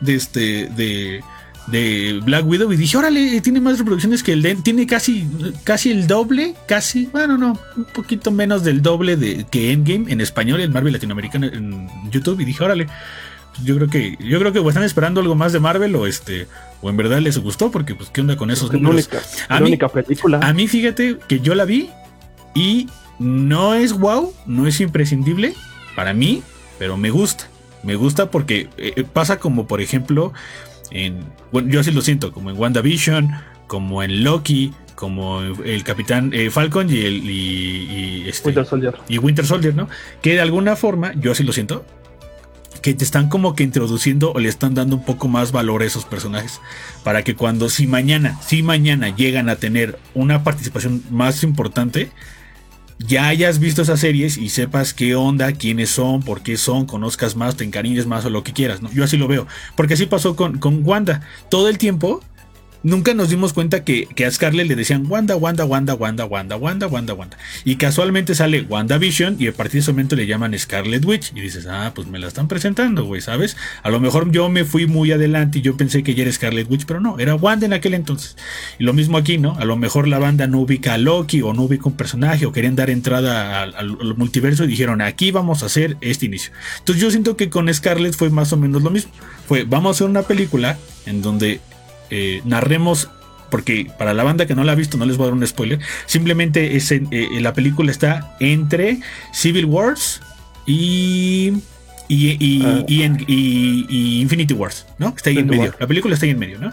de este. de. De Black Widow y dije, órale, tiene más reproducciones que el de. Tiene casi, casi el doble, casi, bueno, no, un poquito menos del doble de que Endgame en español, en Marvel latinoamericano en YouTube. Y dije, órale, pues yo creo que, yo creo que o están esperando algo más de Marvel o este, o en verdad les gustó, porque pues qué onda con esos números. única, A mí- película. A mí, fíjate que yo la vi y no es wow, no es imprescindible para mí, pero me gusta. Me gusta porque eh, pasa como, por ejemplo, en. Bueno, yo así lo siento, como en WandaVision, como en Loki, como el Capitán eh, Falcon y el. Y, y este, Winter Soldier. y Winter Soldier, ¿no? Que de alguna forma, yo así lo siento, que te están como que introduciendo o le están dando un poco más valor a esos personajes. Para que cuando, si mañana, si mañana llegan a tener una participación más importante, ya hayas visto esas series y sepas qué onda, quiénes son, por qué son, conozcas más, te encariñes más o lo que quieras, ¿no? Yo así lo veo. Porque así pasó con, con Wanda. Todo el tiempo nunca nos dimos cuenta que, que a Scarlett le decían Wanda, Wanda, Wanda, Wanda, Wanda, Wanda, Wanda, Wanda. Y casualmente sale WandaVision y a partir de ese momento le llaman Scarlet Witch. Y dices, ah, pues me la están presentando, güey, ¿sabes? A lo mejor yo me fui muy adelante y yo pensé que ya era Scarlet Witch, pero no, era Wanda en aquel entonces. Y lo mismo aquí, ¿no? A lo mejor la banda no ubica a Loki o no ubica un personaje o querían dar entrada al, al- multiverso y dijeron, aquí vamos a hacer este inicio. Entonces yo siento que con Scarlett fue más o menos lo mismo. Fue, vamos a hacer una película en donde eh, narremos porque para la banda que no la ha visto no les voy a dar un spoiler, simplemente es en- eh, la película está entre Civil Wars y y, y- Ah. y y- Infinity Wars, ¿no? Está ahí en medio. War. La película está ahí en medio, ¿no?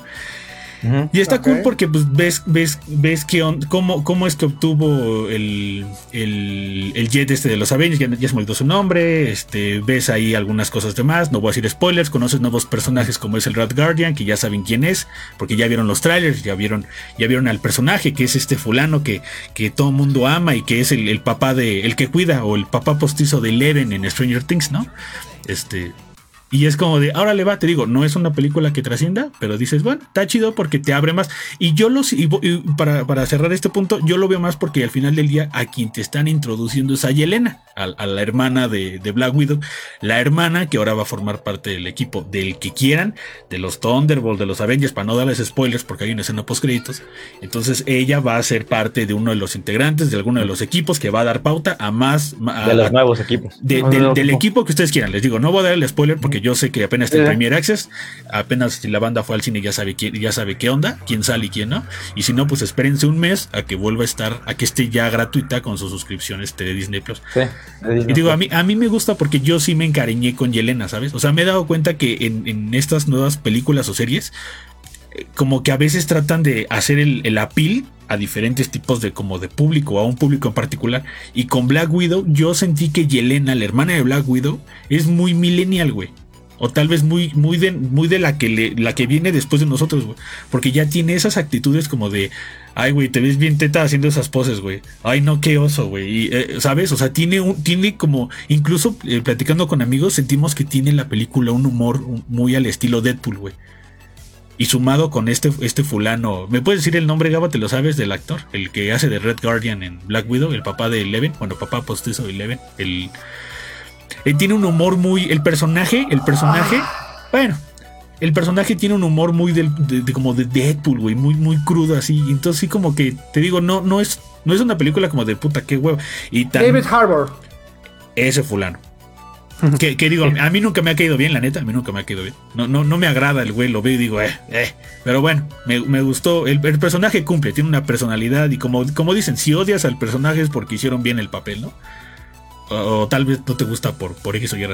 Y está cool porque pues ves, ves, ves que on- cómo, cómo es que obtuvo el, el, el jet este de los Avengers, ya, ya se me olvidó su nombre, este, ves ahí algunas cosas de más, no voy a decir spoilers, conoces nuevos personajes como es el Red Guardian, que ya saben quién es, porque ya vieron los trailers, ya vieron, ya vieron al personaje, que es este fulano que, que todo mundo ama y que es el, el papá de, el que cuida, o el papá postizo de Eleven en Stranger Things, ¿no? Este, y es como de, ahora le va, te digo, no es una película que trascienda, pero dices, bueno, está chido porque te abre más. Y yo los, y, y para, para cerrar este punto, yo lo veo más porque al final del día a quien te están introduciendo es a Yelena, a, a la hermana de, de Black Widow, la hermana que ahora va a formar parte del equipo del que quieran, de los Thunderbolts, de los Avengers, para no darles spoilers porque hay una escena post créditos. Entonces ella va a ser parte de uno de los integrantes de alguno de los equipos que va a dar pauta a más... a- De los nuevos equipos. de- del, no, del no. equipo que ustedes quieran. Les digo, no voy a dar el spoiler porque yo sé que apenas está en Eh. Premier Access. Apenas si la banda fue al cine ya sabe quién, ya sabe qué onda, quién sale y quién no. Y si no, pues espérense un mes a que vuelva a estar, a que esté ya gratuita con sus suscripciones de Disney Plus. Sí. de Disney Y digo, Plus. a mí, a mí me gusta porque yo sí me encariñé con Yelena, ¿sabes? O sea, me he dado cuenta que en, en estas nuevas películas o series, eh, como que a veces tratan de hacer el, el appeal a diferentes tipos de como de público, a un público en particular. Y con Black Widow, yo sentí que Yelena, la hermana de Black Widow, es muy millennial, güey. O tal vez muy, muy de, muy de la que le, la que viene después de nosotros, güey. Porque ya tiene esas actitudes como de, ay, güey, te ves bien teta haciendo esas poses, güey. Ay, no, qué oso, güey. Eh, ¿Sabes? O sea, tiene un, tiene como, incluso eh, platicando con amigos, sentimos que tiene la película un humor muy al estilo Deadpool, güey. Y sumado con este, este fulano, ¿me puedes decir el nombre, Gaba? ¿Te lo sabes del actor? El que hace de Red Guardian en Black Widow, el papá de Eleven, bueno, papá postizo de Eleven, el... Él tiene un humor muy. El personaje, el personaje. Bueno, el personaje tiene un humor muy del, de, de- como de Deadpool, güey, muy, muy crudo así. Entonces, sí, como que te digo, no, no es, no es una película como de puta, qué huevo. Y tan, David Harbour. ese fulano. Que, que digo, a mí nunca me ha caído bien, la neta, a mí nunca me ha caído bien. No, no, no me agrada el güey, lo veo y digo, eh, eh. Pero bueno, me, me gustó. El, el personaje cumple, tiene una personalidad y como, como dicen, si odias al personaje es porque hicieron bien el papel, ¿no? O, tal vez no te gusta por, por X o Y.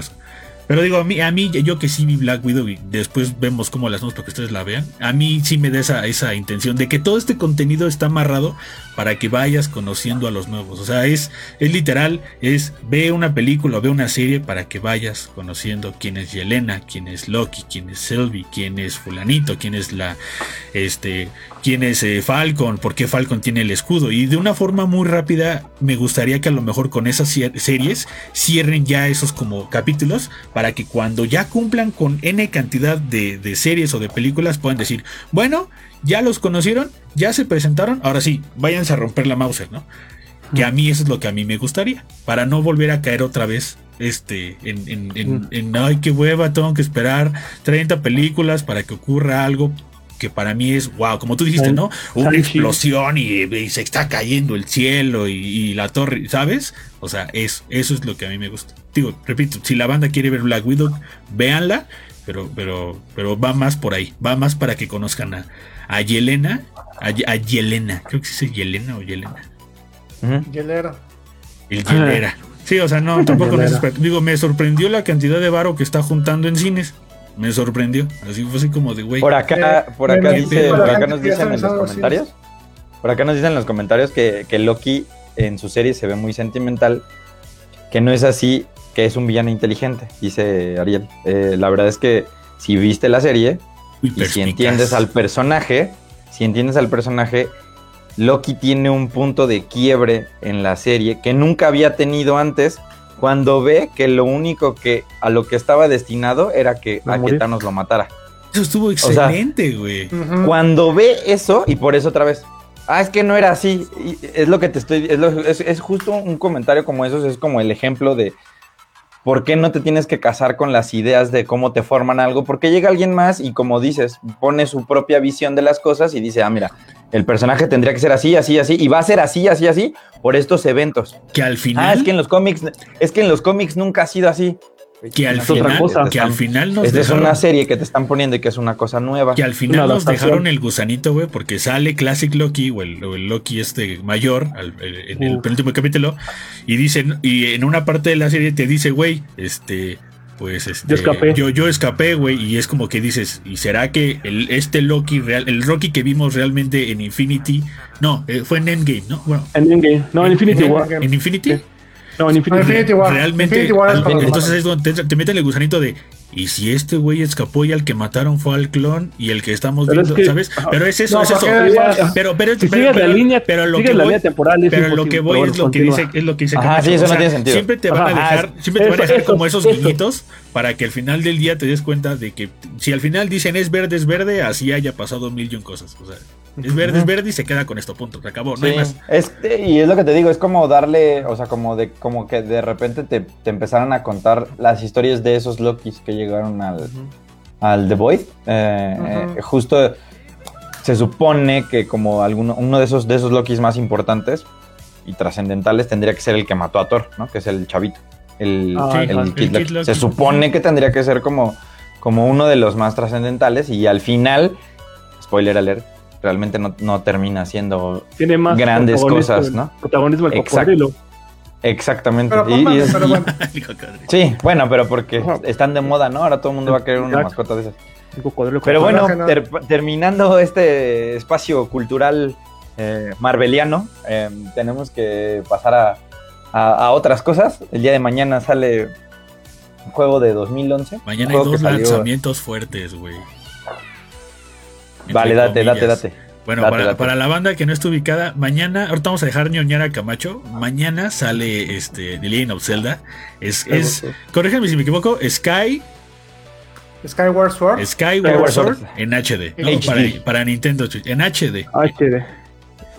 Pero digo, a mí, a mí, yo que sí vi Black Widow y después vemos cómo las hacemos para que ustedes la vean. A mí sí me da esa, esa intención de que todo este contenido está amarrado para que vayas conociendo a los nuevos. O sea, es, es literal, es ve una película, ve una serie para que vayas conociendo quién es Yelena, quién es Loki, quién es Sylvie, quién es fulanito, quién es la, este, quién es eh, Falcon, por qué Falcon tiene el escudo. Y de una forma muy rápida, me gustaría que a lo mejor con esas series cierren ya esos como capítulos para que cuando ya cumplan con N cantidad de, de series o de películas puedan decir, bueno, ya los conocieron, ya se presentaron, ahora sí, váyanse a romper la Mauser, ¿no? Que a mí eso es lo que a mí me gustaría, para no volver a caer otra vez este, en, en, en- en, ay, qué hueva, tengo que esperar 30 películas para que ocurra algo que para mí es, wow, como tú dijiste, ¿no? Una explosión y, y se está cayendo el cielo y, y la torre, ¿sabes? O sea, eso, eso es lo que a mí me gusta. Digo, repito, si la banda quiere ver Black Widow, véanla, pero, pero, pero va más por ahí, va más para que conozcan a, a Yelena, a, Ye- a Yelena, creo que se dice Yelena o Yelena. Yelera. El Yelera. Sí, o sea, no, tampoco me Digo, me sorprendió la cantidad de varo que está juntando en cines. Me sorprendió. Así fue así como de, güey. Por acá, por acá dice, por acá nos dicen en los me- comentarios. Por acá nos dicen en los comentarios que, que Loki en su serie se ve muy sentimental, que no es así, que es un villano inteligente, dice Ariel. Eh, la verdad es que si viste la serie muy y si entiendes al personaje, si entiendes al personaje, Loki tiene un punto de quiebre en la serie que nunca había tenido antes cuando ve que lo único que a lo que estaba destinado era que ¿A a que? Thanos lo matara. Eso estuvo excelente, güey. Cuando ve eso, y por eso otra vez, ah, es que no era así, y es lo que te estoy, es, lo- es- es justo un comentario como esos, es como el ejemplo de por qué no te tienes que casar con las ideas de cómo te forman algo, porque llega alguien más y como dices, pone su propia visión de las cosas y dice, ah, mira, el personaje tendría que ser así, así, así, y va a ser así, así, así, por estos eventos. Que al final. Ah, es que en los cómics, es que en los cómics nunca ha sido así. Que al Es otra final, cosa. que al final nos Esta es dejaron, una serie que te están poniendo y que es una cosa nueva. que al final nos dejaron el gusanito, güey, porque sale Classic Loki o el, o el Loki este mayor al- el- en el penúltimo capítulo y dicen y en una parte de la serie te dice, güey, este pues este Yo escapé. yo, yo escapé, güey, y es como que dices, ¿y será que el, este Loki real, el Rocky que vimos realmente en Infinity, no, eh, fue en Endgame, ¿no? Bueno, En Endgame. No, en Infinity en War. En Infinity Sí. No, en Infinity, No, Infinity War. realmente Infinity War es entonces es donde te, te meten el gusanito de y si este güey escapó y al que mataron fue al clon y el que estamos Pero viendo, es que- ¿sabes? Pero es eso, No, es eso. igual- Pero, pero, Si pero, pero- la línea, pero lo sigue que la voy, línea temporal. Es pero lo que voy pero es lo que dice, es lo que dice Ajá, sí, eso o no tiene sentido. Siempre te van a Ajá, dejar, siempre te van a dejar eso, como esos eso. guiñitos para que al final del día te des cuenta de que si al final dicen es verde, es verde, así haya pasado mil y un cosas. O sea, es verde, es verde y se queda con esto, punto. Se acabó, no hay más. es- y es lo que te digo, es como darle, o sea, como de como que de repente te, te empezaron a contar las historias de esos Lokis que llegaron al, al The Void. Eh, eh, justo se supone que como alguno, uno de esos, de esos Lokis más importantes y trascendentales tendría que ser el que mató a Thor, ¿no? Que es el chavito. El, Ah, el sí, el Kid Kid Loki. Loki. Se supone que tendría que ser como, como uno de los más trascendentales y al final, spoiler alert, realmente no, no termina siendo Tiene más grandes cosas, el- ¿no? Protagonismo el Exacto. cocodrilo. Exactamente. Pero, Y- y es- pero bueno. sí, bueno, pero porque Ajá. están de moda, ¿no? Ahora todo el mundo va a querer una mascota de esas. Pero bueno, ter- terminando este espacio cultural eh, marveliano, eh, tenemos que pasar a, a- a otras cosas. El día de mañana sale un juego de 2011. Mañana hay dos salió- lanzamientos fuertes, güey. Vale, date, date, comillas. date. Bueno, Date, para, date. para la banda que no está ubicada, mañana, ahorita vamos a dejar ñoñar a Camacho. Mañana sale este The Legend of Zelda. Es, es corrígeme si me equivoco, Sky, Skyward Sword. Skyward Sword Sword. en HD, ¿no? HD. Para, para Nintendo Switch, en HD. Chévere.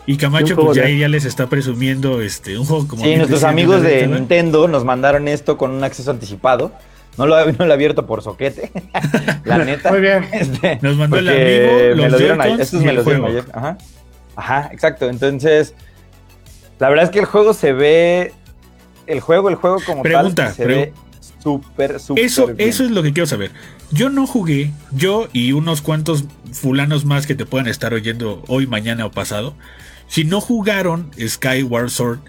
Y Camacho, pues ya, ya les está presumiendo este un juego como. Sí, nuestros amigos de. Nintendo nos mandaron esto con un acceso anticipado. No lo, no lo he abierto por soquete, la neta. Muy bien. Este, Nos mandó el amigo, me los lo dieron ayer. Estos me los dieron ayer. Ajá. Ajá, exacto. Entonces, la verdad es que el juego se ve. El juego, el juego como Pregunta, tal, se ve súper, súper. Eso, bien. eso es lo que quiero saber. Yo no jugué, yo y unos cuantos fulanos más que te puedan estar oyendo hoy, mañana o pasado. Si no jugaron Skyward Sword,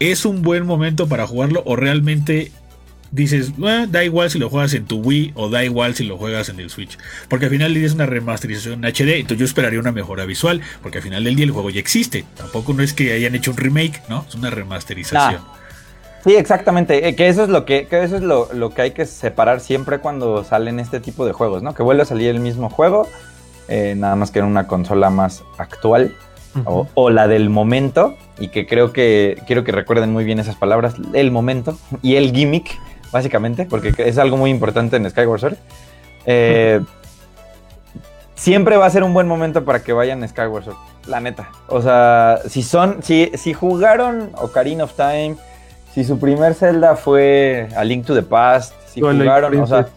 ¿es un buen momento para jugarlo o realmente dices, "Ah, da igual si lo juegas en tu Wii o da igual si lo juegas en el Switch? Porque al final es una remasterización en HD, entonces yo esperaría una mejora visual, porque al final del día el juego ya existe. Tampoco no es que hayan hecho un remake, ¿no? Es una remasterización. Sí, exactamente. eh, Que eso es lo que, que eso es lo, lo que hay que separar siempre cuando salen este tipo de juegos, ¿no? Que vuelve a salir el mismo juego, eh, nada más que en una consola más actual o, o la del momento, y que creo que quiero que recuerden muy bien esas palabras, el momento y el gimmick, básicamente, porque es algo muy importante en Skyward Sword. Eh, siempre va a ser un buen momento para que vayan a Skyward Sword, la neta. O sea, si son, si, si jugaron Ocarina of Time, si su primer Zelda fue A Link to the Past, si Twilight jugaron, o sea.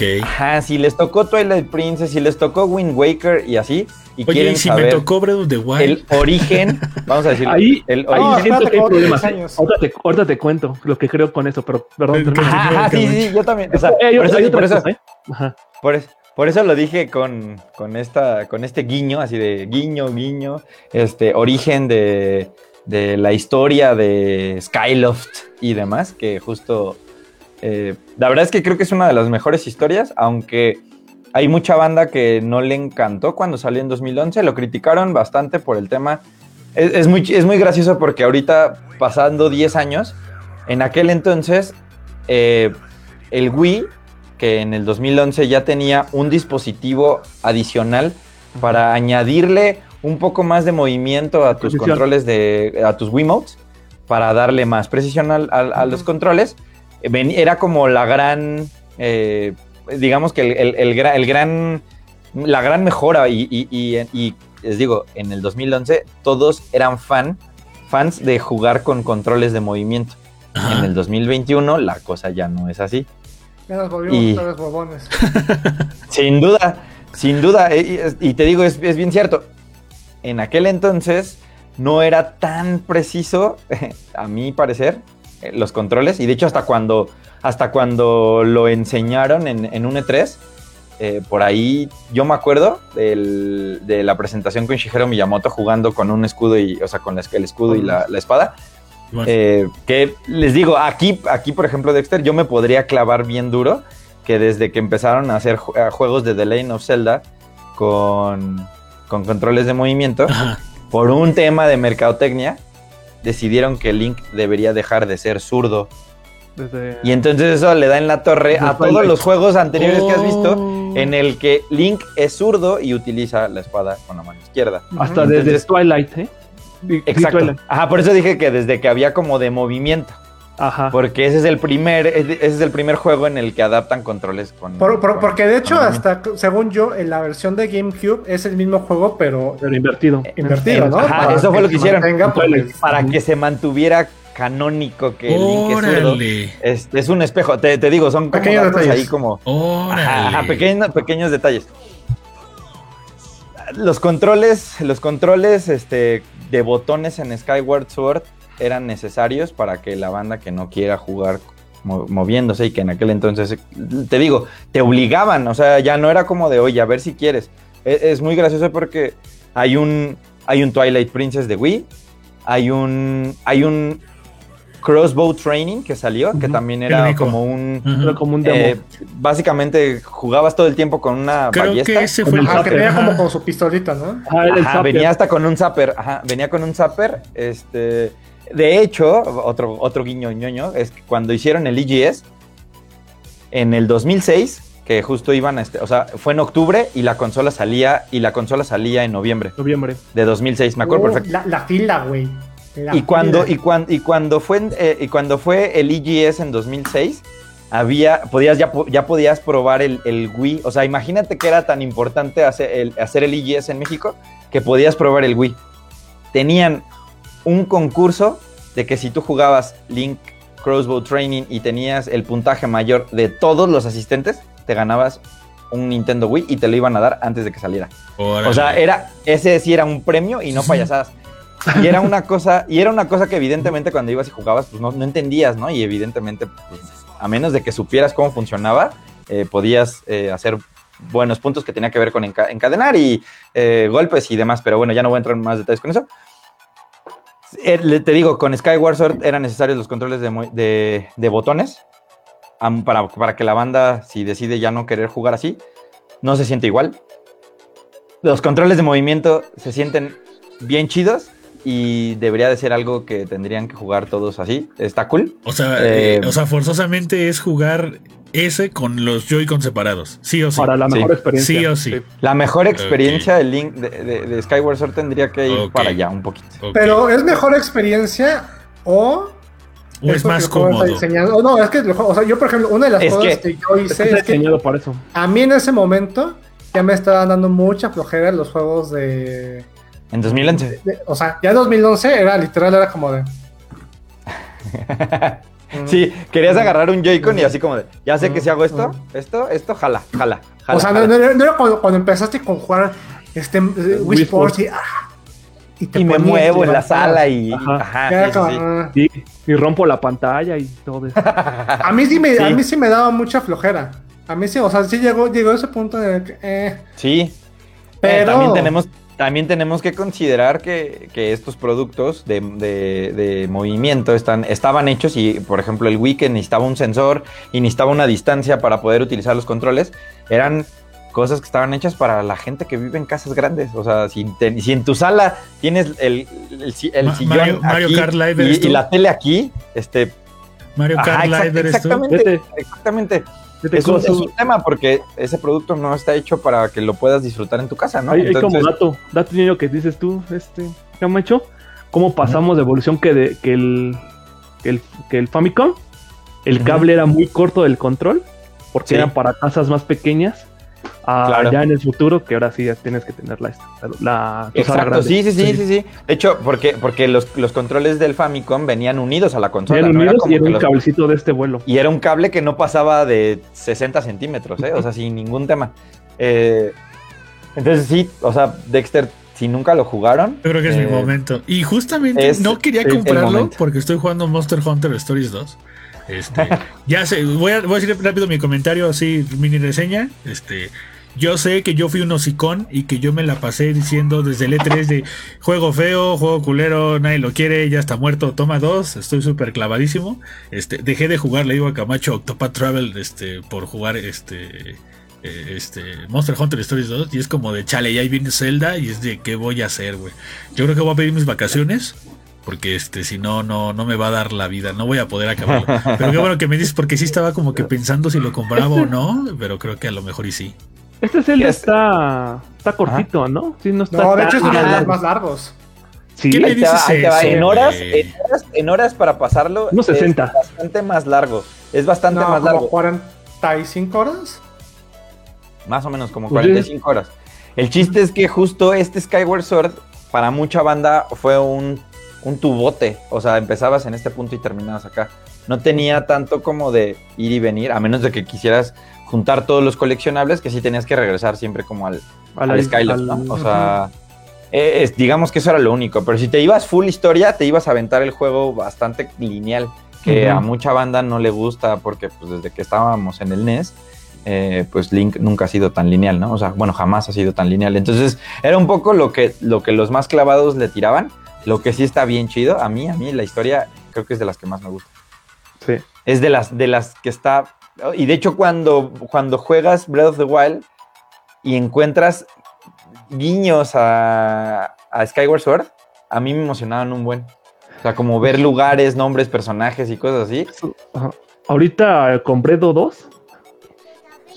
Ok. ajá, si les tocó Twilight Princess, si les tocó Wind Waker y así, y Oye, quieren y si saber me tocó Breath of the Wild. el origen, vamos a decir, Ahí- el Ahí siento que hay problemas. 10 años. Ahorita te, ahorita te cuento lo que creo con eso, pero perdón. Ajá, ajá, sí, sí, yo también. O sea, Hay- por eso, hay por eso- cosa, ¿eh? Ajá. por eso- por eso lo dije con, con, esta, con este guiño, así de guiño, guiño, este origen de, de la historia de Skyloft y demás, que justo, eh, la verdad es que creo que es una de las mejores historias, aunque hay mucha banda que no le encantó cuando salió en 2011, lo criticaron bastante por el tema. Es, es muy, es muy gracioso porque ahorita, pasando 10 años, en aquel entonces, eh, el Wii, que en el 2011 ya tenía un dispositivo adicional para añadirle un poco más de movimiento a tus Precisión. controles de a tus Wiimotes para darle más precisión al- al- a los controles era como la gran eh, digamos que el, el- el gra- el gran la gran mejora y, y- y- y les digo en el 2011 todos eran fan fans de jugar con controles de movimiento Ajá. en el 2021 la cosa ya no es así Ya nos volvimos bobones. sin duda, sin duda. eh, Y, y te digo, es, es bien cierto. En aquel entonces no era tan preciso, a mi parecer, los controles. Y de hecho, hasta cuando, hasta cuando lo enseñaron en, en un E3, eh, por ahí yo me acuerdo del- de la presentación con Shigeru Miyamoto jugando con un escudo y, o sea, con el escudo y la, la espada. Bueno, Eh, que les digo, aquí, aquí, por ejemplo, Dexter, yo me podría clavar bien duro que desde que empezaron a hacer juegos de The Legend of Zelda con, con controles de movimiento, ajá. por un tema de mercadotecnia, decidieron que Link debería dejar de ser zurdo. Desde- Y entonces eso le da en la torre a todos Twilight. los juegos anteriores que has visto, Oh. en el que Link es zurdo y utiliza la espada con la mano izquierda. hasta Entonces- desde Twilight, ¿eh? Exacto. Twilight. Ajá, por eso dije que desde que había como de movimiento. Ajá. Porque ese es el primer, ese es el primer juego en el que adaptan controles con. Por- por- con- porque de hecho, con- hasta según yo, en la versión de GameCube es el mismo juego, pero Pero invertido. invertido, ¿no? Ajá, Para eso fue lo que hicieron. mantenga, porque- Para que se mantuviera canónico que Link es. Órale. Es, un espejo. Te, te digo, son como Pequeños datos detalles. ahí como. Órale. Ajá, ajá, pequeños, pequeños detalles. Los controles, los controles este, de botones en Skyward Sword eran necesarios para que la banda que no quiera jugar mo- moviéndose y que en aquel entonces, te digo, te obligaban, o sea, ya no era como de, oye, a ver si quieres. E- Es, muy gracioso porque hay un, hay un Twilight Princess de Wii, hay un, hay un Crossbow Training que salió, que también era como un... Ujú. Era como un demo. Eh, básicamente jugabas todo el tiempo con una Creo ballesta. que ese fue el Ajá, que ajá. como con su pistolita, ¿no? Ajá, el Ajá, Zapper. venía hasta con un zapper. Ajá, venía con un zapper. Este, de hecho, otro, otro guiño ñoño es que cuando hicieron el EGS en el 2006, que justo iban a este, o sea, fue en octubre y la consola salía y la consola salía en noviembre Noviembre. de 2006, me acuerdo Uh, perfecto. La, la fila, güey. La Y cuando, y, cuan- y cuando fue eh, y cuando fue el EGS en 2006, había, podías, ya, ya podías probar el, el Wii. O sea, imagínate que era tan importante hacer el, hacer el EGS en México que podías probar el Wii. Tenían un concurso de que si tú jugabas Link Crossbow Training y tenías el puntaje mayor de todos los asistentes, te ganabas un Nintendo Wii y te lo iban a dar antes de que saliera. Órale. O sea, era, ese sí era un premio y no payasadas. Y era una cosa, y era una cosa que evidentemente cuando ibas y jugabas, pues no, no entendías, ¿no? Y evidentemente, pues, a menos de que supieras cómo funcionaba, eh, podías eh, hacer buenos puntos que tenía que ver con enca- encadenar y eh, golpes y demás. Pero bueno, ya no voy a entrar en más detalles con eso. Eh, te digo, con Skyward Sword eran necesarios los controles de, mo- de- de botones para, para que la banda, si decide ya no querer jugar así, no se siente igual. Los controles de movimiento se sienten bien chidos y debería de ser algo que tendrían que jugar todos así. Está cool. o sea, eh, eh, o sea, forzosamente es jugar ese con los Joy-Con separados. Sí o sí. Para la Sí. mejor experiencia. Sí o sí. La mejor experiencia de Link de, de- de Skyward Sword tendría que ir para allá un poquito. Pero es mejor experiencia o. O es más cómodo. O no, es que, o sea, yo, por ejemplo, una de las Es cosas que- que, yo Es que hice es que para eso. a mí en ese momento ya me estaban dando mucha flojera los juegos de. En 2011. de- o sea, ya en 2011 era literal, era como de. Sí, querías agarrar un Joy-Con y así como de, ya sé que si hago esto, esto, esto, jala, jala, jala. o sea, no, jala. no era- no era cuando, cuando empezaste con jugar este, eh, Wii Sports y, ah, y te y me muevo en la sala y... Ajá. Ajá, Era sí, sí, como, sí. ah. Y, y rompo la pantalla y todo eso. A mí sí me, a mí sí me daba mucha flojera. A mí sí, o sea, sí llegó, llegó ese punto en el que, eh, Sí. Pero- Eh, también tenemos, también tenemos que considerar que, que estos productos de, de- de movimiento están, estaban hechos y, por ejemplo, el Wii que necesitaba un sensor y necesitaba una distancia para poder utilizar los controles, eran cosas que estaban hechas para la gente que vive en casas grandes. O sea, si, te- si en tu sala tienes el, el, el Ma- sillón Mario- Mario aquí Kart Live y, la tele aquí, este... Mario ajá, Kart exact- Live eres tú. exactamente, exactamente. Es un, es un tema porque ese producto no está hecho para que lo puedas disfrutar en tu casa, ¿no? hay, hay como Entonces- dato, dato niño que dices tú, este, Camacho, cómo pasamos de evolución que, de, que, el, que, el, que el Famicom, el cable era muy corto del control, porque Sí. eran para casas más pequeñas, a Claro. ya en el futuro, que ahora sí ya tienes que tener la, la Exacto, sí, sí, sí, Sí. sí, sí. De hecho, porque, porque los, los controles del Famicom venían unidos a la consola. No era como y era un los- cablecito de este vuelo. y era un cable que no pasaba de 60 centímetros, ¿eh? O sea, sin ningún tema. Eh, entonces sí, o sea, Dexter, si nunca lo jugaron. Yo creo que es mi eh, momento. Y justamente es- no quería comprarlo porque estoy jugando Monster Hunter Stories 2. Este, ya sé, voy a, decir rápido mi comentario así, mini reseña. Este, yo sé que yo fui un hocicón y que yo me la pasé diciendo desde el E3 de juego feo, juego culero, nadie lo quiere, ya está muerto, toma dos, estoy súper clavadísimo. Este, dejé de jugar, le digo a Camacho Octopath Travel, este, por jugar este. eh, Este Monster Hunter Stories 2 y es como de chale, ya ahí viene Zelda y es de qué voy a hacer, güey. Yo creo que voy a pedir mis vacaciones porque este si no no no me va a dar la vida, no voy a poder acabarlo. Pero qué bueno que me dices porque sí estaba como que pensando si lo compraba o no, pero creo que a lo mejor y sí. Este Zelda Es- está, está cortito, ¿no? Sí, no está No, de hecho es uno de los más largos. Sí, ¿Qué me Ahí te va, dices va. eso, En horas, en horas, en horas para pasarlo. Es 60. bastante más largo. Es bastante No, más como largo. 45 horas. Más o menos como Pues 45 horas. El chiste es que justo este Skyward Sword, para mucha banda, fue un, un tubote. O sea, empezabas en este punto y terminabas acá. No tenía tanto como de ir y venir, a menos de que quisieras juntar todos los coleccionables, que sí tenías que regresar siempre como al, al ¿no? O sea, eh, es- digamos que eso era lo único. Pero si te ibas full historia, te ibas a aventar el juego bastante lineal, que a mucha banda no le gusta porque pues desde que estábamos en el NES, eh, pues Link nunca ha sido tan lineal, ¿no? O sea, bueno, jamás ha sido tan lineal. Entonces, era un poco lo que, lo que los más clavados le tiraban. Lo que sí está bien chido, a mí, a mí la historia creo que es de las que más me gusta Sí. es de las, de las que está. Y de hecho, cuando, cuando juegas Breath of the Wild y encuentras guiños a, a Skyward Sword, a mí me emocionaban un buen. O sea, como ver lugares, nombres, personajes y cosas así. Ajá. Ahorita eh, compré Do 2.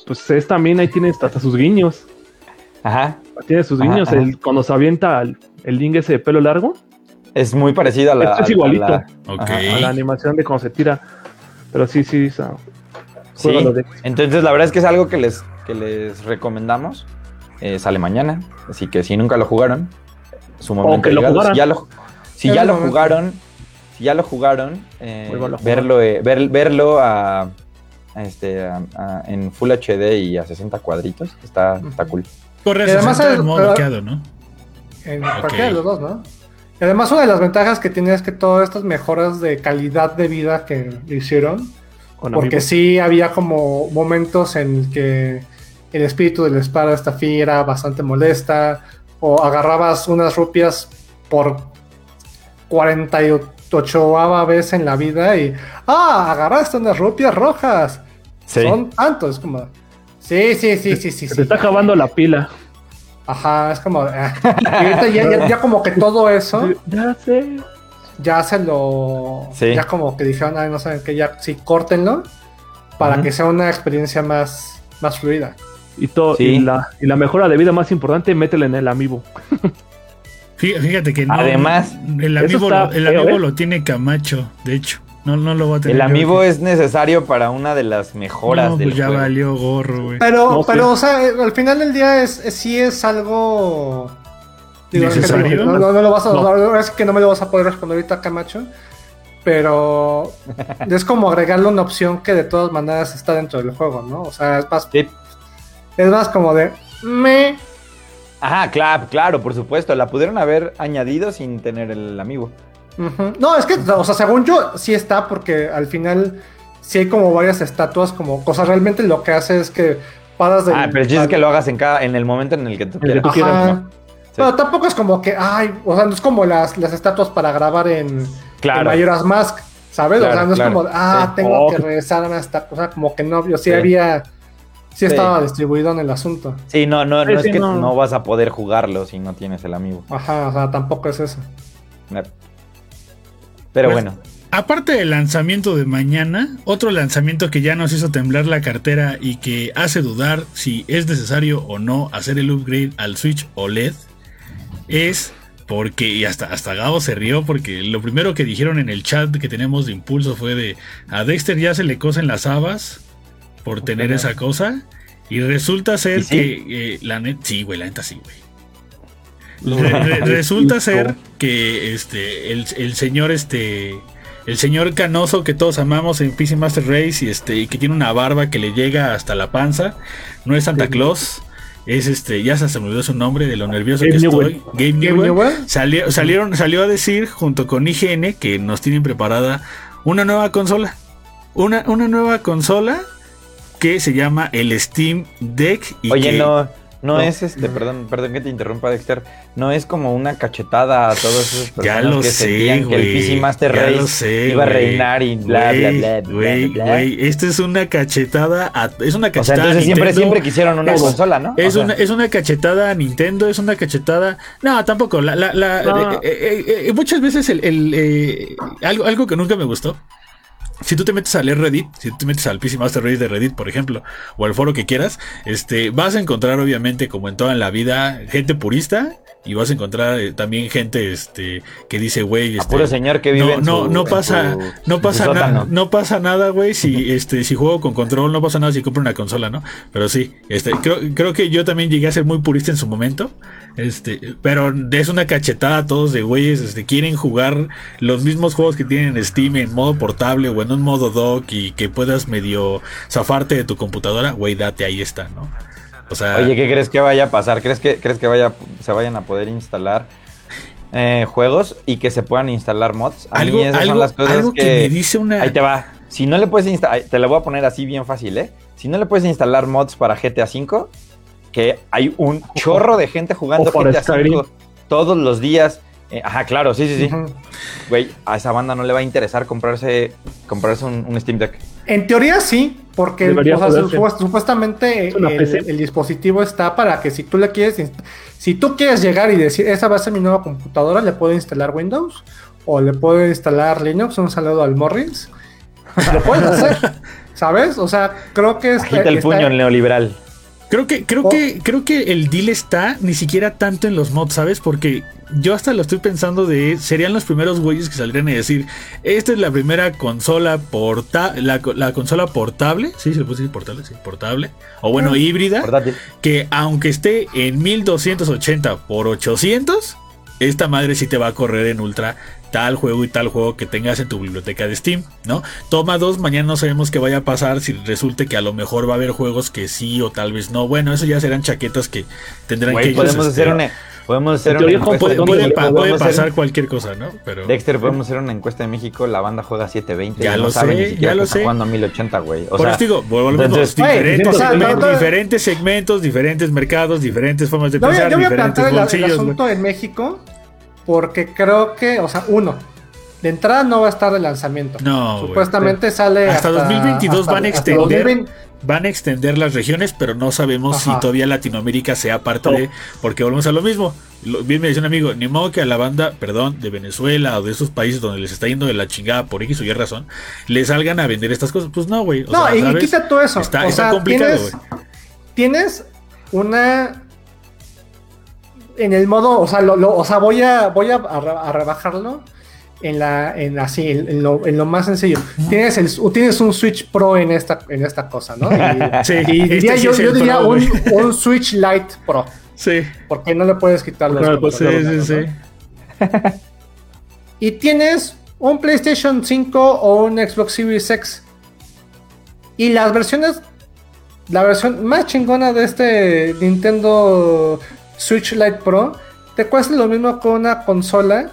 Pues es también ahí tiene hasta sus guiños. Ajá. Tiene sus guiños. ajá. El, cuando se avienta el, el ese de pelo largo. Es muy parecido a la. Esto es a- la- Ok. Ajá, A la animación de cuando se tira. Pero sí, sí. sí. de- Entonces, la verdad es que es algo que les, que les recomendamos. Eh, sale mañana. Así que si nunca lo jugaron, su momento lo jugaran. Si ya lo, si ya lo jugaron, si ya lo jugaron, eh, verlo, eh, ver- verlo a, a este, a- a- en Full HD y a 60 cuadritos, está, está cool. Corre además 60 en el- modo bloqueado, ¿no? En Ok. cualquiera de los dos, ¿no? Y además, una de las ventajas que tiene es que todas estas mejoras de calidad de vida que hicieron, porque sí había como momentos en que el espíritu del espada esta fiera bastante molesta, o agarrabas unas rupias por 48 vez en la vida y, ah, agarraste unas rupias rojas. Son tantos, es como, sí, sí, sí, sí, sí. Se sí, te está acabando la pila. Ajá, es como, ah. Y ahorita ya, ya- ya como que todo eso. Ya sé. ya se lo. Sí. Ya como que dijeron, ay, no saben que ya sí, córtenlo para que sea una experiencia más, más fluida. Y, todo, Sí. y, la, y la mejora de vida más importante, métele en el amiibo. Fí- Fíjate que no. Además, el amigo, está lo, el amigo ¿eh? lo tiene Camacho, de hecho. No, no lo va a tener. El amigo es necesario para una de las mejoras No, del pues ya juego. valió gorro, güey. Pero, No, sí. pero, o sea, eh, al final del día es, es- sí es algo. es que no, no, no lo vas a, No. no, es que no me lo vas a poder responder ahorita, Camacho. Pero es como agregarle una opción que de todas maneras está dentro del juego, ¿no? O sea, es más, Sí. es más como de me. Ajá, claro, claro, por supuesto. La pudieron haber añadido sin tener el amigo. No, es que, o sea, según yo, sí está, porque al final sí hay como varias estatuas, como cosas. Realmente lo que hace es que paras de. Ah, pero el chiste es que lo hagas en cada, en el momento en el que tú En quieras. tú quieras, Ajá. ¿no? Pero tampoco es como que, ay, o sea, no es como las, las estatuas para grabar en, en Claro. Majora's Mask, ¿sabes? o sea, no es claro. como, ah, Sí. tengo Oh, que regresar a esta cosa, como que no, yo sí, Sí. había, sí, Sí. estaba distribuido en el asunto. Sí, no, no, no Sí, es sí, que no. no. vas a poder jugarlo si no tienes el amigo. Ajá, o sea, tampoco es eso. Pero Pues, bueno, Aparte del lanzamiento de mañana, otro lanzamiento que ya nos hizo temblar la cartera y que hace dudar si es necesario o no hacer el upgrade al Switch OLED es porque, y hasta, hasta Gabo se rió porque lo primero que dijeron en el chat que tenemos de impulso fue de a Dexter ya se le cosen las habas por tener esa cosa y resulta ser ¿Y sí? que eh, la neta, sí, güey, la neta sí, güey. Re- re- resulta ser que este el, el señor este el señor canoso que todos amamos en PC Master Race y este y que tiene una barba que le llega hasta la panza no es Santa. Claus es este, ya se me olvidó su nombre de lo nervioso que Newell. estoy. Newell. Newell. Salió, salieron, salió a decir junto con IGN que nos tienen preparada una nueva consola. Una, una nueva consola que se llama el Steam Deck. Y Oye, que- no, no, no. es este, perdón, perdón que te interrumpa, Dexter. No es como una cachetada a todos esos Ya personas lo que sé, sentían que el. PC Master Race lo sé, iba a reinar y bla, bla, bla, bla, güey, bla. güey, Esta es una cachetada. a- es una O sea, cachetada. a entonces siempre, Nintendo. siempre quisieron una Es- consola, ¿no? Es, O sea, una, es una cachetada a Nintendo, es una cachetada. No, tampoco. La, la, la- No. eh, eh, eh, muchas veces el, el, eh, algo, algo que nunca me gustó. Si tú te metes a leer Reddit, si tú te metes al PC Master Race de Reddit, por ejemplo, o al foro que quieras, este, vas a encontrar, obviamente, como en toda la vida, gente purista. Y vas a encontrar eh, también gente este, que dice, güey, este, puro señor que vive no, en no, su- no en pasa, su- no pasa nada, no pasa nada, güey, si este, si juego con control, no pasa nada si compro una consola, ¿no? Pero sí, este, creo, creo que yo también llegué a ser muy purista en su momento. Este, pero es una cachetada a todos de güeyes, este, quieren jugar los mismos juegos que tienen en Steam en modo portable o en un modo dock y que puedas medio zafarte de tu computadora, güey, date, ahí está, ¿no? O sea, Oye, ¿qué crees que vaya a pasar? ¿Crees que, crees que vaya, se vayan a poder instalar eh, juegos y que se puedan instalar mods? A algo, mí esas algo, son las cosas algo que... me dice una... Ahí te va. Si no le puedes instalar, te la voy a poner así bien fácil, ¿eh? Si no le puedes instalar mods para GTA V, que hay un chorro de gente jugando GTA Skyrim. V todos los días. Eh, ajá, claro, sí, sí, sí. Güey, a esa banda no le va a interesar comprarse, comprarse un, un Steam Deck. En teoría sí, porque o sea, supuestamente el, dispositivo está para que si tú le quieres, si tú quieres llegar y decir, esa va a ser mi nueva computadora, le puedo instalar Windows o le puedo instalar Linux, un saludo al Morris, lo puedes hacer, ¿sabes? O sea, creo que es, Agita el está- puño el neoliberal. Creo que, creo Oh. que, creo que el deal está ni siquiera tanto en los mods, ¿sabes? Porque yo hasta lo estoy pensando de serían los primeros güeyes que saldrían a decir, esta es la primera consola porta la, co- la consola portable, sí, se le puede decir portable, sí, portable, o bueno, Ah. híbrida, Portátil. que aunque esté en 1280 por 800, esta madre sí te va a correr en ultra tal juego y tal juego que tengas en tu biblioteca de Steam, ¿no? Toma dos, mañana no sabemos qué vaya a pasar si resulte que a lo mejor va a haber juegos que sí o tal vez no. Bueno, eso ya serán chaquetas que tendrán que ellos, podemos este, hacer una, podemos hacer En una encuesta puede, de ¿dónde puede México, puede podemos hacer- pasar cualquier cosa, ¿no? Pero Dexter, podemos hacer una encuesta de México, la banda juega 720. Ya no lo sabe sé, ya lo sé. jugando a 1080, güey. O por sea, eso digo, volvemos, entonces- diferentes, o sea, segmentos, no, no- diferentes segmentos, diferentes mercados, diferentes formas de a- pensar, yo voy a diferentes plantear el, asunto en México porque creo que, o sea, uno, de entrada no va a estar de lanzamiento. No. Supuestamente sale Hasta 2022 hasta- van a hasta extender 2020. Van a extender las regiones, pero no sabemos Ajá. si todavía Latinoamérica sea parte No. de, porque volvemos a lo mismo. Bien me decía un amigo, ni modo que a la banda, perdón, de Venezuela o de esos países donde les está yendo de la chingada por X o Y razón, le salgan a vender estas cosas. Pues no, güey. No, sea, y, quita todo eso. Está, o está sea, complicado, güey. tienes una en el modo, o sea, lo, lo- o sea, voy a voy a, a re- a rebajarlo en la en así en, en lo, en lo más sencillo. Tienes el tienes un Switch Pro en esta en esta cosa, ¿no? Y, Sí, y este diría sí yo, yo diría Pro, un, Switch Lite Pro, Sí, porque no le puedes quitar los le puedes- sí, sí, sí. Y tienes un PlayStation 5 o un Xbox Series X. Y las versiones. La versión más chingona de este Nintendo Switch Lite Pro te cuesta lo mismo que una consola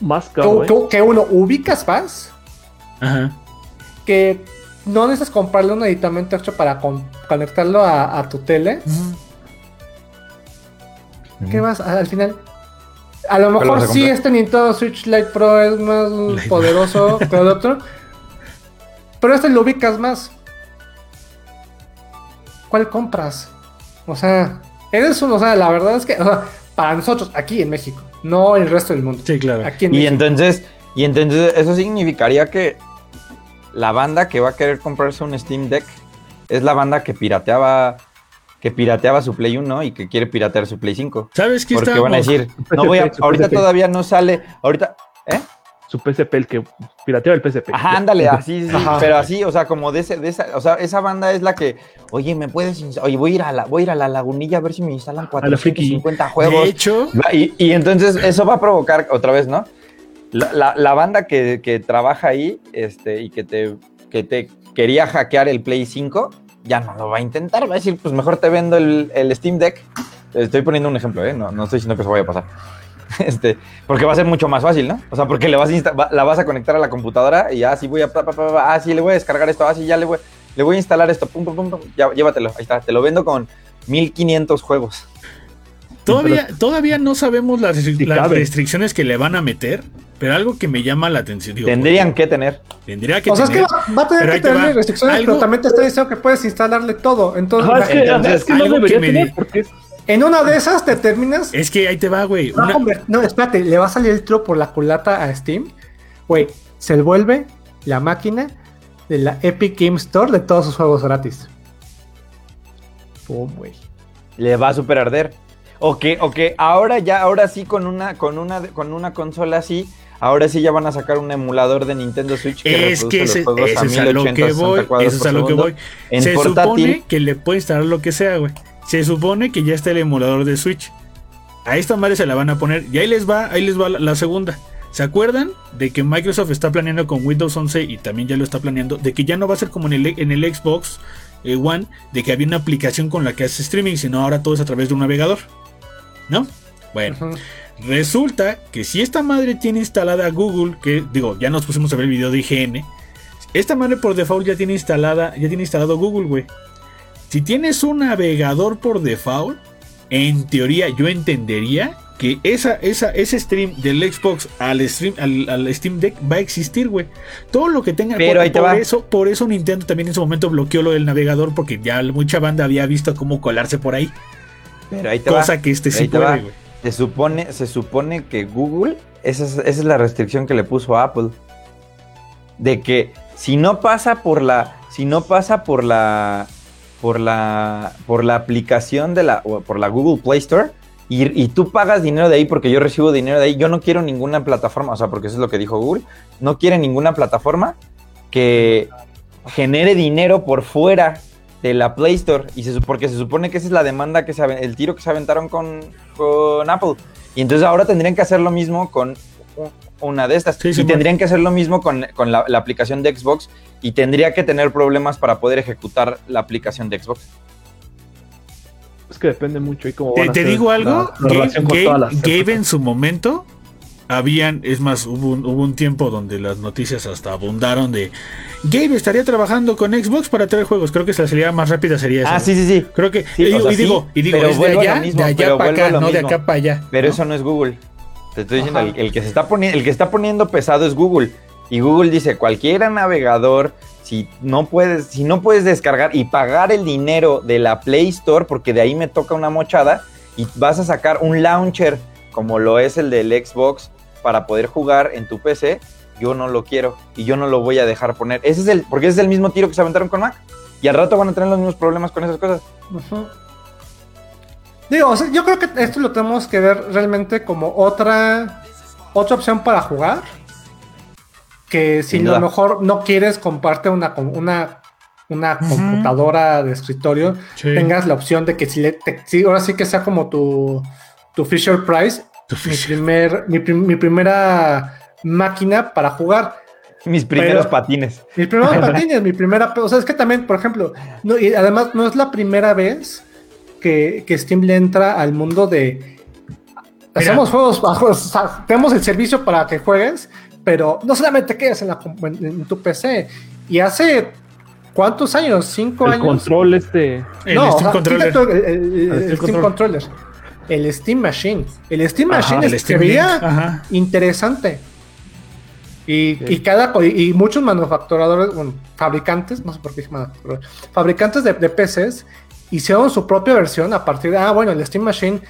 Más que, caro, ¿eh? que- que uno ubicas más, Ajá. que no necesitas comprarle un aditamento extra para con- conectarlo a, a tu tele. ¿Qué vas a- al final? A lo ¿Cuál mejor a sí este Nintendo Switch Lite Pro es más Lite. poderoso que el otro. Pero este lo ubicas más. ¿Cuál compras? O sea, eres un, o sea, la verdad es que o sea, para nosotros aquí en México, no el resto del mundo. Sí, claro. Aquí en Y México. entonces, y entonces eso significaría que la banda que va a querer comprarse un Steam Deck es la banda que pirateaba que pirateaba su Play 1 y que quiere piratear su Play 5. ¿Sabes qué Porque estábamos? van a decir, no voy a, ahorita todavía no sale, ahorita. Su PSP, el que pirateaba el PSP. Ajá, ándale, así, sí, Ajá. pero así, o sea, como de, ese, de esa, o sea, esa banda es la que, oye, me puedes, oye, voy a ir a la, voy a ir a la lagunilla a ver si me instalan la friki. 450 juegos. De hecho, Y, y entonces eso va a provocar otra vez, ¿no? La, la- la banda que, que trabaja ahí este, y que te, que te quería hackear el Play 5 ya no lo va a intentar. Va a decir, pues mejor te vendo el, el Steam Deck. Estoy poniendo un ejemplo, ¿eh? No, no estoy diciendo que eso vaya a pasar. Este, porque va a ser mucho más fácil, ¿no? O sea, porque le vas a la vas a conectar a la computadora y ya, sí voy a, pa, pa, pa, pa, ah, sí, le voy a descargar esto, ah, sí, ya le voy, le voy a instalar esto, pum, pum, pum, pum, ya, llévatelo, ahí está, te lo vendo con 1500 juegos. Todavía, todavía no sabemos las, restricciones que le van a meter, pero algo que me llama la atención. digo, Tendrían que tener. Tendría que O sea, es que va, va a tener que tener restricciones, Algo- pero también te está diciendo que puedes instalarle todo. Entonces, Ajá, es que, Entonces, ajá, es que no algo debería que me tener di- porque es- en una de esas te terminas. Es que ahí te va, güey. Una- no, espérate, le va a salir el tiro por la culata a Steam. Güey, se vuelve la máquina de la Epic Game Store de todos sus juegos gratis. Pum, güey. Le va a super arder. O que, o que ahora ya, ahora sí con una, con una, con una consola así, ahora sí ya van a sacar un emulador de Nintendo Switch que es que ese, los juegos ese a es a lo 1080, que 60 voy. Eso es a lo que voy. En Se portátil, supone que le puede instalar lo que sea, güey. Se supone que ya está el emulador de Switch. A esta madre se la van a poner. Y ahí les va, ahí les va la, segunda. ¿Se acuerdan de que Microsoft está planeando con Windows 11 y también ya lo está planeando? De que ya no va a ser como en el, en el Xbox eh, One, de que había una aplicación con la que hace streaming, sino ahora todo es a través de un navegador. ¿No? Bueno. Resulta que si esta madre tiene instalada Google, que digo, ya nos pusimos a ver el video de IGN, esta madre por default ya tiene instalada, ya tiene instalado Google, güey. Si tienes un navegador por default, en teoría yo entendería que esa, esa, ese stream del Xbox al, stream, al, al Steam Deck va a existir, güey. Todo lo que tenga. Pero por, ahí te por eso, por eso Nintendo también en su momento bloqueó lo del navegador, porque ya mucha banda había visto cómo colarse por ahí. Pero ahí te Cosa va. que este sí puede, güey. Se supone, se supone que Google, esa es, esa es la restricción que le puso a Apple. De que si no pasa por la, si no pasa por la, por la, por la aplicación de la, por la Google Play Store, y, y tú pagas dinero de ahí porque yo recibo dinero de ahí, yo no quiero ninguna plataforma, o sea, porque eso es lo que dijo Google, no quiere ninguna plataforma que genere dinero por fuera de la Play Store. Y se, porque se supone que esa es la demanda que se el tiro que se aventaron con, con Apple. Y entonces ahora tendrían que hacer lo mismo con una de estas Sí, y sí, tendrían que hacer lo mismo con, con la, la aplicación de Xbox y tendría que tener problemas para poder ejecutar la aplicación de Xbox. es que depende mucho y cómo Te, a digo algo, la Gabe, en su momento habían, es más, hubo un, hubo un tiempo donde las noticias hasta abundaron de Gabe estaría trabajando con Xbox para traer juegos. Creo que la salida más rápida sería esa. Ah, sí, sí, sí. Creo que Sí, y, o sea, y digo, sí, y digo, pero es de allá, mismo, de allá para acá, no de acá para allá. Pero ¿no? eso no es Google. Te estoy diciendo, el, el que se está poniendo, el que está poniendo pesado es Google. Y Google dice, cualquier navegador, si no puedes, si no puedes descargar y pagar el dinero de la Play Store, porque de ahí me toca una mochada, y vas a sacar un launcher como lo es el del Xbox para poder jugar en tu PC, yo no lo quiero y yo no lo voy a dejar poner. Ese es el, porque ese es el mismo tiro que se aventaron con Mac. Y al rato van a tener los mismos problemas con esas cosas. Ujú. Digo, o sea, yo creo que esto lo tenemos que ver realmente como otra, otra opción para jugar. Que si Sin a lo mejor no quieres comprarte una, una, una computadora de escritorio, Sí. tengas la opción de que si, le, te- si ahora sí que sea como tu, tu Fisher Price, Tu mi, Fisher. primer, mi, mi primera máquina para jugar. Mis primeros Pero- patines. Mis primeros patines, mi primera. O sea, es que también, por ejemplo, no, y además no es la primera vez que, que Steam le entra al mundo de. Hacemos juegos, bajo- o sea, tenemos el servicio para que juegues, pero no solamente quedes en, la en, en tu PC. Y hace. ¿Cuántos años? ¿Cinco el años? control este El no, o Steam sea, Controller. quita tú el, el- el- El el Steam Controller. El Steam Machine. El Steam Machine el es- se Steam Link, veía ajá. interesante. Y, Sí. y cada y, muchos manufacturadores, bueno, fabricantes, no sé por qué fabricantes de, de PCs hicieron su propia versión a partir de, ah, bueno, el Steam Machine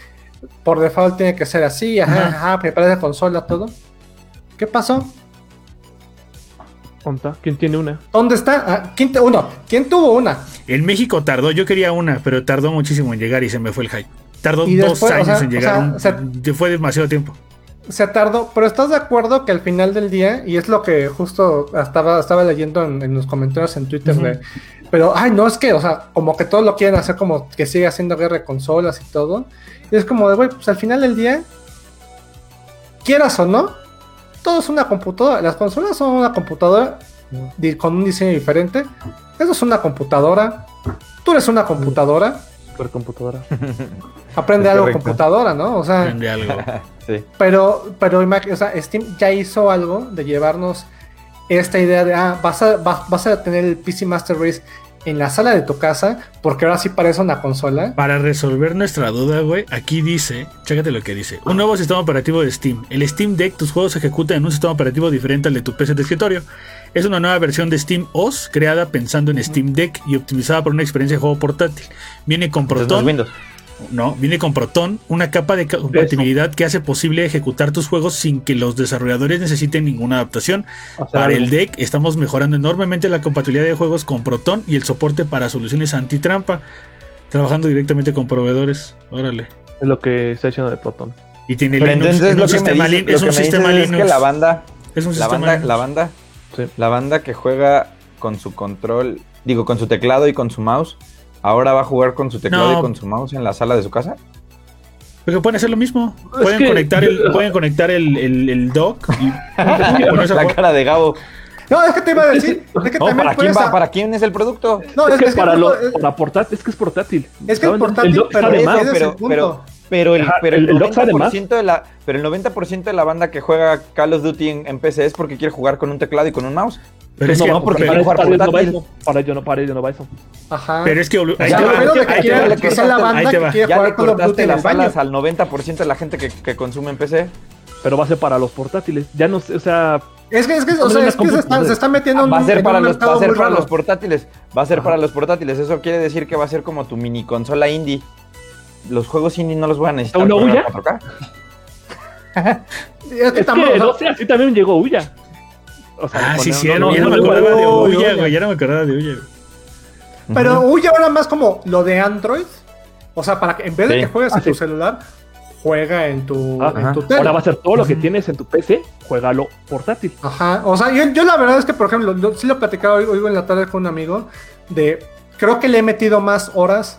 por default tiene que ser así, ajá, Ajá. ajá, prepara la consola, todo. ¿Qué pasó? ¿Quién tiene una? ¿Dónde está? Ah, ¿quién, te- uno, ¿quién tuvo una? En México tardó, yo quería una, pero tardó muchísimo en llegar y se me fue el hype. Tardó Y dos después, o años sea, en llegar, o un- sea, de- fue demasiado tiempo. Se tardó, pero ¿estás de acuerdo que al final del día, y es lo que justo estaba, estaba leyendo en, en los comentarios en Twitter, de, pero, ay, no, es que, o sea, como que todos lo quieren hacer como que sigue haciendo guerra de consolas y todo. Y es como de, güey, pues al final del día, quieras o no, todo es una computadora. Las consolas son una computadora con un diseño diferente. Eso es una computadora tú eres una computadora, Supercomputadora. aprende algo correcto. computadora, ¿no? O sea, Aprende algo. Sí. pero, pero o sea, Steam ya hizo algo de llevarnos esta idea de, ah, vas a, vas, vas a tener el PC Master Race en la sala de tu casa, porque ahora sí parece una consola. Para resolver nuestra duda, güey, aquí dice, chécate lo que dice. Un nuevo sistema operativo de Steam. El Steam Deck, tus juegos se ejecutan en un sistema operativo diferente al de tu PC de escritorio. Es una nueva versión de Steam OS creada pensando en Steam Deck y optimizada por una experiencia de juego portátil. Viene con Proton, Windows. No, viene con Proton, una capa de compatibilidad que hace posible ejecutar tus juegos sin que los desarrolladores necesiten ninguna adaptación. O sea, Para el deck estamos mejorando enormemente la compatibilidad de juegos con Proton y el soporte para soluciones antitrampa, trabajando directamente con proveedores. Órale. es lo que está haciendo de Proton. Y tiene Pero Linux, entonces es lo un que me sistema, lo es un que sistema dices es Linux. que la banda, es un la sistema banda, Linux. la banda, Sí. la banda que juega con su control, digo, con su teclado y con su mouse, ahora va a jugar con su teclado No. y con su mouse en la sala de su casa. Pero pueden hacer lo mismo. Pueden que- conectar el, pueden conectar el, el, el dock y, La cara de Gabo. No, es que te iba a decir, es que No, también ¿para quién puedes va? a- ¿Para quién es el producto? No, es, es, que es que para, no, lo, es- para portátil, es que es portátil. es que es portátil, el dock pero pero, el punto. pero, pero el, pero el- el, el dock sabe más. 90% de la, pero el 90% de la banda que juega Call of Duty en, en PC es porque quiere jugar con un teclado y con un mouse. Pero es no, que, no, porque quiere jugar para ellos no va portátil. eso. Para ello no, para ello no va eso. Ajá. pero es que ahí Ya, te Lo va, que que quiera ahí te va. la Ahí banda te va. Ya le cortaste las alas al 90% de la gente que, que consume en PC. Pero va a ser para los portátiles. Ya no sé, o sea, Es que, es que, o sea, es que se, está, se está metiendo en Va a un- ser en para un los, va a ser muy para raro. los portátiles. Va a ser Ajá. para los portátiles. Eso quiere decir que va a ser como tu mini consola indie. Los juegos indie no los van a necesitar ¿Una correr Ouya? a 4K. Es que tampoco- no sé, así también llegó Uya. O sea, Ah, sí, sí, no, ya no, me acordaba de no, güey. Ya no me acordaba de güey. Pero huye ahora más como lo de Android. O sea, para que en vez de Sí. que juegues Ah, en tu sí. celular, juega en tu, Ah, en tu tele. Ahora va a ser todo lo que tienes en tu PC, juégalo portátil. Ajá, o sea, yo, yo la verdad es que, por ejemplo, yo sí lo platicaba hoy, hoy en la tarde con un amigo, de, creo que le he metido más horas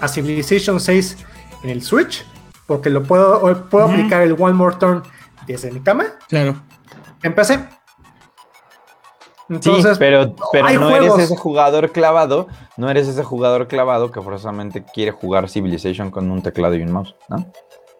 a Civilization 6 en el Switch, porque lo puedo, puedo aplicar el One More Turn desde mi cama, Claro. empecé. Sí, pero, pero no juegos. eres ese jugador clavado, no eres ese jugador clavado que forzosamente quiere jugar Civilization con un teclado y un mouse, ¿no?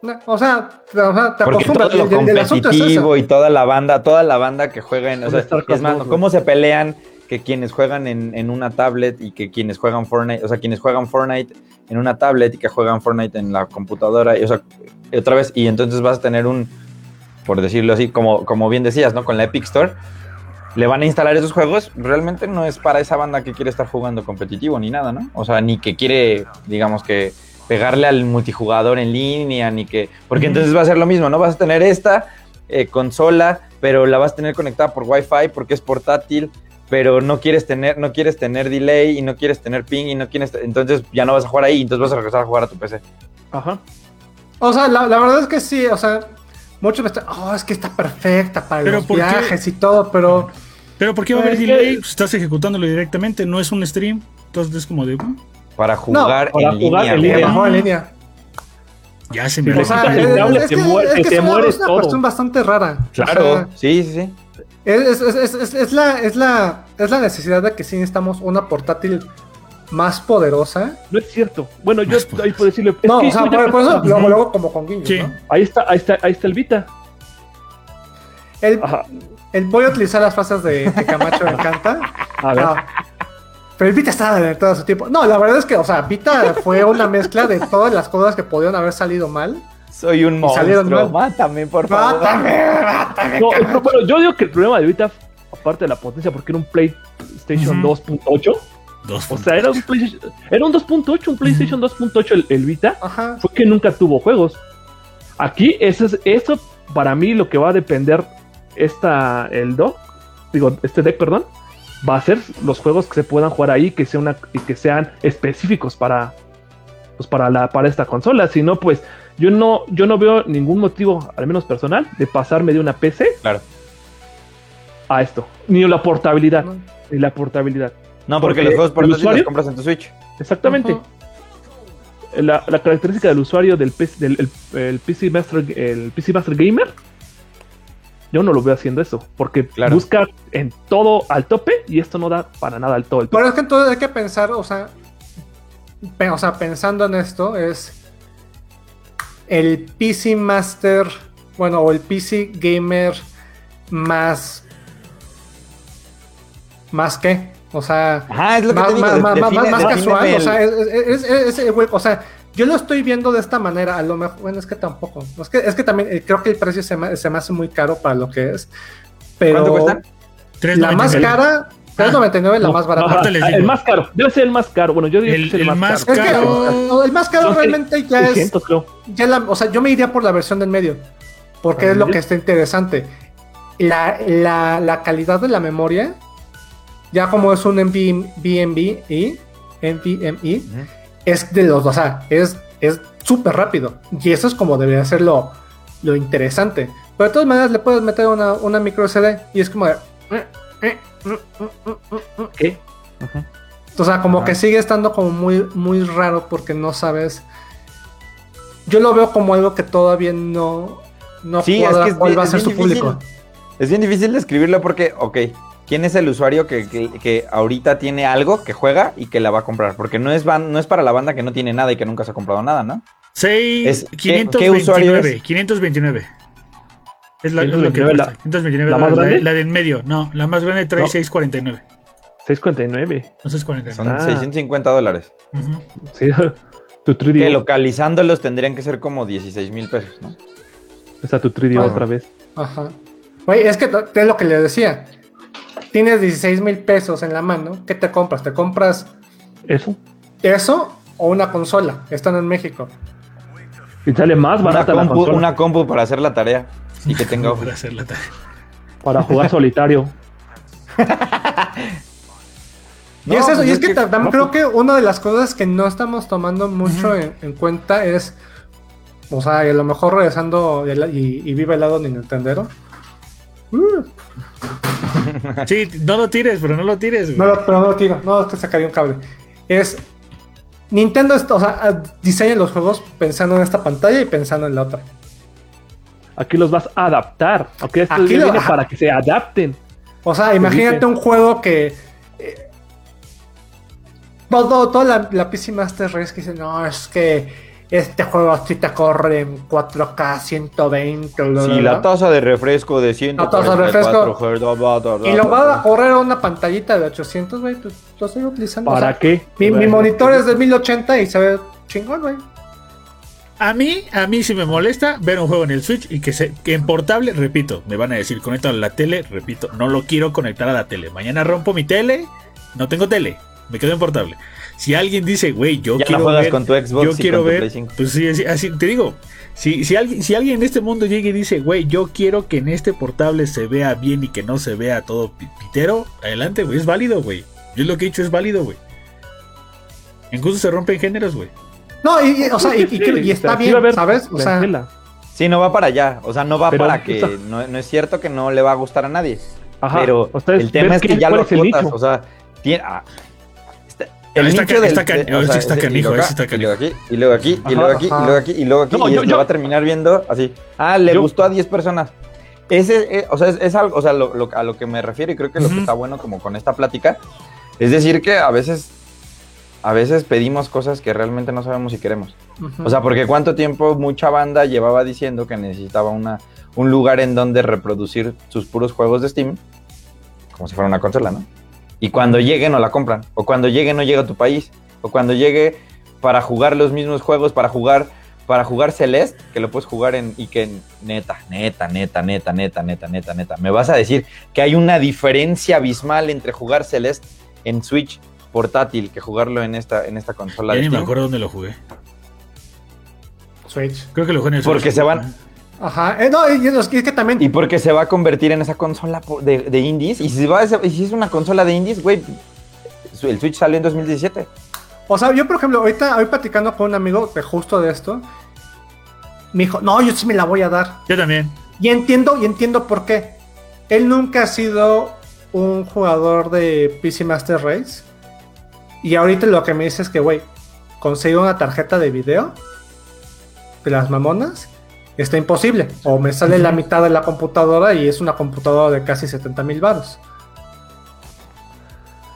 no, o sea, te- o sea, te Porque acostumbras, todo lo es competitivo ese. y toda la banda, toda la banda que juega en, o sea, es más, 2, cómo se pelean que quienes juegan en, en una tablet y que quienes juegan Fortnite, o sea, quienes juegan Fortnite en una tablet y que juegan Fortnite en la computadora, y, o sea, otra vez, y entonces vas a tener un, por decirlo así, como, como bien decías, ¿no? Con la Epic Store, le van a instalar esos juegos, realmente no es para esa banda que quiere estar jugando competitivo ni nada, ¿no? O sea, ni que quiere, digamos que pegarle al multijugador en línea, ni que, porque entonces va a ser lo mismo, ¿no? Vas a tener esta eh, consola, pero la vas a tener conectada por Wi-Fi porque es portátil, pero no quieres tener, no quieres tener delay y no quieres tener ping y no quieres, entonces ya no vas a jugar ahí, entonces vas a regresar a jugar a tu PC. Ajá. O sea, la, la verdad es que sí, o sea, muchos me están, oh, es que está perfecta para Pero los viajes y todo, pero Pero ¿por qué va a haber delay? Pues estás ejecutándolo directamente, no es un stream. Entonces es como de. "Mm, Para jugar para en jugar línea. en línea. en línea. Ya se me Sí, O sea, es, te que, muere- es que te es una, mueres es una todo. cuestión bastante rara. O Claro, sea, sí, sí, sí. es, es- es- es- es la, es, la, es la necesidad de que sí necesitamos una portátil más poderosa. No es cierto. Bueno, yo ahí puedo decirle. es No, que o sea, por, por eso luego, luego como con guiños, Sí. ¿no? Ahí está, ahí está, ahí está el Vita. El, el- voy a utilizar las frases de, de Camacho, me encanta. A ver. Ah, pero el Vita estaba adelantado a su tiempo. No, la verdad es que, o sea, Vita fue una mezcla de todas las cosas que podían haber salido mal. Soy un monstruo. mal. Mátame, por favor. ¡Mátame! ¡Mátame! No, el bueno, yo digo que el problema de Vita, aparte de la potencia, porque era un PlayStation Ujú. 2.8, Dos o sea, era un PlayStation, era un 2.8, un PlayStation 2.8 el, el Vita, Ajá. fue que nunca tuvo juegos. Aquí, eso, es, eso para mí lo que va a depender esta, el dock, digo, este deck, perdón, va a ser los juegos que se puedan jugar ahí, que, sea una, y que sean específicos para, pues para, la, para esta consola. Si no, pues yo no, yo no veo ningún motivo, al menos personal, de pasarme de una PC Claro. a esto. Ni la portabilidad, No. ni la portabilidad. No, porque, Porque los juegos portátiles usuario- los compras en tu Switch. Exactamente. La, la característica del usuario del, PC, del el, el PC Master, el PC Master Gamer yo no lo veo haciendo eso, porque Claro. busca en todo al tope y esto no da para nada al todo el tope. Pero es que entonces hay que pensar, o sea, pe- o sea, pensando en esto, es el PC Master, bueno, o el PC Gamer más. ¿Más qué? O sea, Ajá, es lo que más, te digo. más- casual, o sea, es, es- es- es- güey, o sea, yo lo estoy viendo de esta manera, a lo mejor, bueno, es que tampoco, es que, es que también eh, creo que el precio se me, se me hace muy caro para lo que es, pero ¿Cuánto cuesta? la más 3.99. cara, 3.99 la No, más barata. les el más caro, debe ser el más caro. Bueno, yo diría El- que es el, el más, más caro. Es que el más caro realmente ya es. 600, creo. Ya la, o sea, yo me iría por la versión del medio. Porque es lo que está interesante. La, la, la calidad de la memoria, ya como es un NVMe, y NVMe, Ujú. Es de los, o sea, es es súper rápido. Y eso es como debería ser lo, lo interesante. Pero de todas maneras le puedes meter una, una micro SD y es como de. eh, eh. ¿Qué? Ujú. O sea, como que sigue estando como muy, muy raro porque no sabes. Yo lo veo como algo que todavía no, no Sí, es cuadra que es cuál bien- va a ser su público. Es bien difícil describirlo porque, ok, ¿quién es el usuario que, que- que ahorita tiene algo, que juega y que la va a comprar? Porque no es, ban- no es para la banda que no tiene nada y que nunca se ha comprado nada, ¿no? Seis- Es- ¿qué- 529, qué usuario es? 529. Es la, es lo que 529, la- cuesta. 529, ¿la la, más la- grande? la de en medio. No, la más grande trae No. 649. 649. No 649. Son Ah. 650 dólares. Ujú. Sí, tu 3D. Que localizándolos tendrían que ser como 16 mil pesos, ¿no? Está tu 3D Ah. otra vez. Ajá. Oye, es que es lo que le decía. Tienes 16 mil pesos en la mano. ¿Qué te compras? ¿Te compras Eso. eso o una consola? Están en México. Y sale más Una barata la compu, consola una compu para hacer la tarea y que tenga. Para hacer la tarea. para jugar solitario. y No, es eso, pues y es es que, que- ta- también no, creo que una de las cosas que no estamos tomando mucho en, en cuenta es, o sea, y a lo mejor regresando y, y, y vive el lado ni Nintendero. Uh, Sí, no lo tires, pero no lo tires. güey. no, lo- pero no lo tiro, no, es que sacaría un cable. Es, Nintendo, o sea, ah, diseña los juegos pensando en esta pantalla y pensando en la otra. Aquí los vas a adaptar. Ok, esto Aquí lo- viene ajá. para que se adapten. O sea, imagínate dice. un juego que. eh, todo, toda la, la PC Master Race que dice, no, es que este juego así te corre en 4K 120. bla, bla, Sí, bla". la tasa de refresco de La tasa de 144 refresco. Hz, bla, bla, bla, bla, Y lo va a correr a una pantallita de 800, güey. Pues lo estoy utilizando. o ¿Para sea, qué? Mi, mi Bueno, monitor es de 1080 y se ve chingón, güey. A mí, a mí sí me molesta ver un juego en el Switch y que, se, que en portable, repito, me van a decir, conecta a la tele, repito, no lo quiero conectar a la tele. Mañana rompo mi tele, no tengo tele, me quedo en portable. Si alguien dice, güey, yo Ya quiero ver, con tu Xbox yo y quiero con ver, Play 5. pues sí, así, así te digo, si, si, alguien, si alguien en este mundo llega y dice, güey, yo quiero que en este portable se vea bien y que no se vea todo pi- pitero, adelante, güey, es válido, güey. Yo lo que he dicho es válido, güey. Incluso se rompen géneros, güey. No, y, y, o sea, y, y- Sí, y está bien, ¿sabes? O sea. Sí, no va para allá. O sea, no va Pero, para o que. sea- No, no es cierto que no le va a gustar a nadie. Ajá. pero el tema es que ya lo acotas. O sea, tiene. ah, el está nicho está canijo, está acá, Y luego aquí, y luego aquí, y luego aquí, y luego aquí, y luego aquí. No, y yo- lo yo- va a terminar viendo así. Ah, le Yo- gustó a 10 personas. Ese, eh, o sea, es, es algo, o sea, lo- lo- a lo que me refiero y creo que lo que está bueno como con esta plática es decir que a veces, a veces pedimos cosas que realmente no sabemos si queremos. O sea, porque cuánto tiempo mucha banda llevaba diciendo que necesitaba una, un lugar en donde reproducir sus puros juegos de Steam, como si fuera una consola, ¿no? Y cuando llegue no la compran. O cuando llegue no llega a tu país. O cuando llegue para jugar los mismos juegos, para jugar, para jugar Celeste, que lo puedes jugar en. Y que neta, neta, neta, neta, neta, neta, neta, neta. Me vas a decir que hay una diferencia abismal entre jugar Celeste en Switch portátil que jugarlo en esta, en esta consola. Ya de ni me acuerdo dónde lo jugué. Switch. Creo que lo jugué en el Switch. Porque se van. Ajá. Eh, no, y es que, también. Y porque se va a convertir en esa consola de, de indies. Y si, va a ser- y si es una consola de indies, güey, el Switch salió en 2017. O sea, yo por ejemplo, ahorita hoy platicando con un amigo de justo de esto, me dijo, no, yo sí me la voy a dar. Yo también. Y entiendo, y entiendo por qué. Él nunca ha sido un jugador de PC Master Race. Y ahorita lo que me dice es que, güey, conseguí una tarjeta de video de las mamonas está imposible. O me sale la mitad de la computadora y es una computadora de casi 70 mil baros.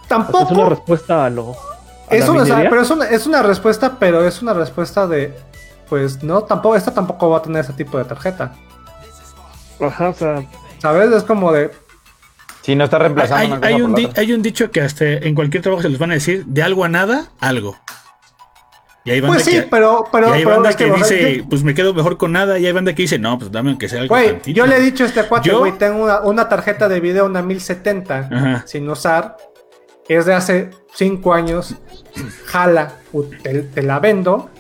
Tampoco. Es una respuesta a lo. a Es una, pero es una, es una respuesta, pero es una respuesta de. Pues no, tampoco, esta tampoco va a tener ese tipo de tarjeta. Ajá, o sea, ¿Sabes? Es como de. Si no está reemplazando Hay, una un di- hay un dicho que hasta en cualquier trabajo se les van a decir de algo a nada, algo. Y hay banda Pues sí, que, pero. pero, y hay pero banda que dice, yo- pues me quedo mejor con nada. Y hay banda que dice, no, pues dame aunque sea algo. Güey, tantito". yo le he dicho a este cuate, güey, tengo una, una tarjeta de video, una 1070, Ajá. sin usar. Es de hace 5 años. Jala, te, te la vendo.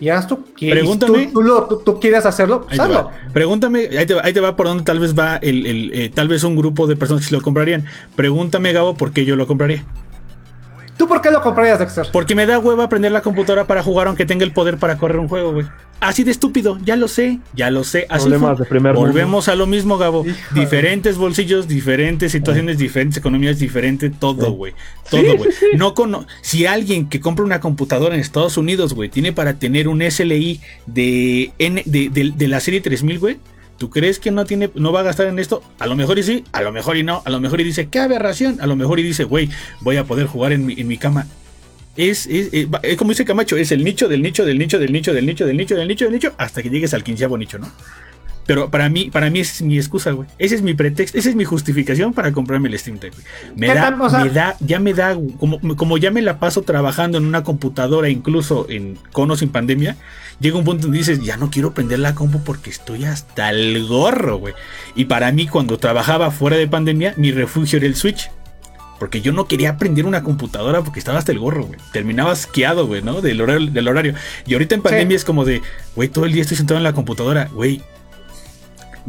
Y haz tú. Pregúntame. Tú, tú lo- tú- tú quieres hacerlo, Ahí hazlo. Pregúntame, ahí te, va, ahí te va por donde tal vez va el, el, eh, tal vez un grupo de personas que lo comprarían. Pregúntame, Gabo, por qué yo lo compraría. ¿Tú por qué lo comprarías, Dexter? Porque me da hueva aprender la computadora para jugar aunque tenga el poder para correr un juego, güey. Así de estúpido, ya lo sé, ya lo sé. Así Problemas fue. de primer mundo. Volvemos a lo mismo, Gabo. Híjole. Diferentes bolsillos, diferentes situaciones, diferentes economías, diferente todo, güey. Todo, güey. sí, sí. No cono si alguien que compra una computadora en Estados Unidos, güey, tiene para tener un SLI de, N, de, de- de la serie 3000, güey. ¿Tú crees que no tiene, no va a gastar en esto? A lo mejor y sí, a lo mejor y no, a lo mejor y dice, qué aberración, a lo mejor y dice, güey, voy a poder jugar en mi, en mi cama. Es, es, es- es como dice Camacho, es el nicho del nicho del nicho del nicho del nicho del nicho del nicho del nicho hasta que llegues al quinceavo nicho, ¿no? Pero para mí, para mí esa es mi excusa, güey. Ese es mi pretexto, esa es mi justificación para comprarme el Steam Deck, güey. Me ¿Qué da, tal? O sea- me da, ya me da, como, como ya me la paso trabajando en una computadora, incluso en con o sin pandemia, llega un punto donde dices, ya no quiero prender la compu porque estoy hasta el gorro, güey. Y para mí, cuando trabajaba fuera de pandemia, mi refugio era el Switch. Porque yo no quería aprender una computadora porque estaba hasta el gorro, güey. Terminaba asqueado, güey, ¿no? Del horario, del horario. Y ahorita en pandemia es como de, güey, todo el día estoy sentado en la computadora, güey.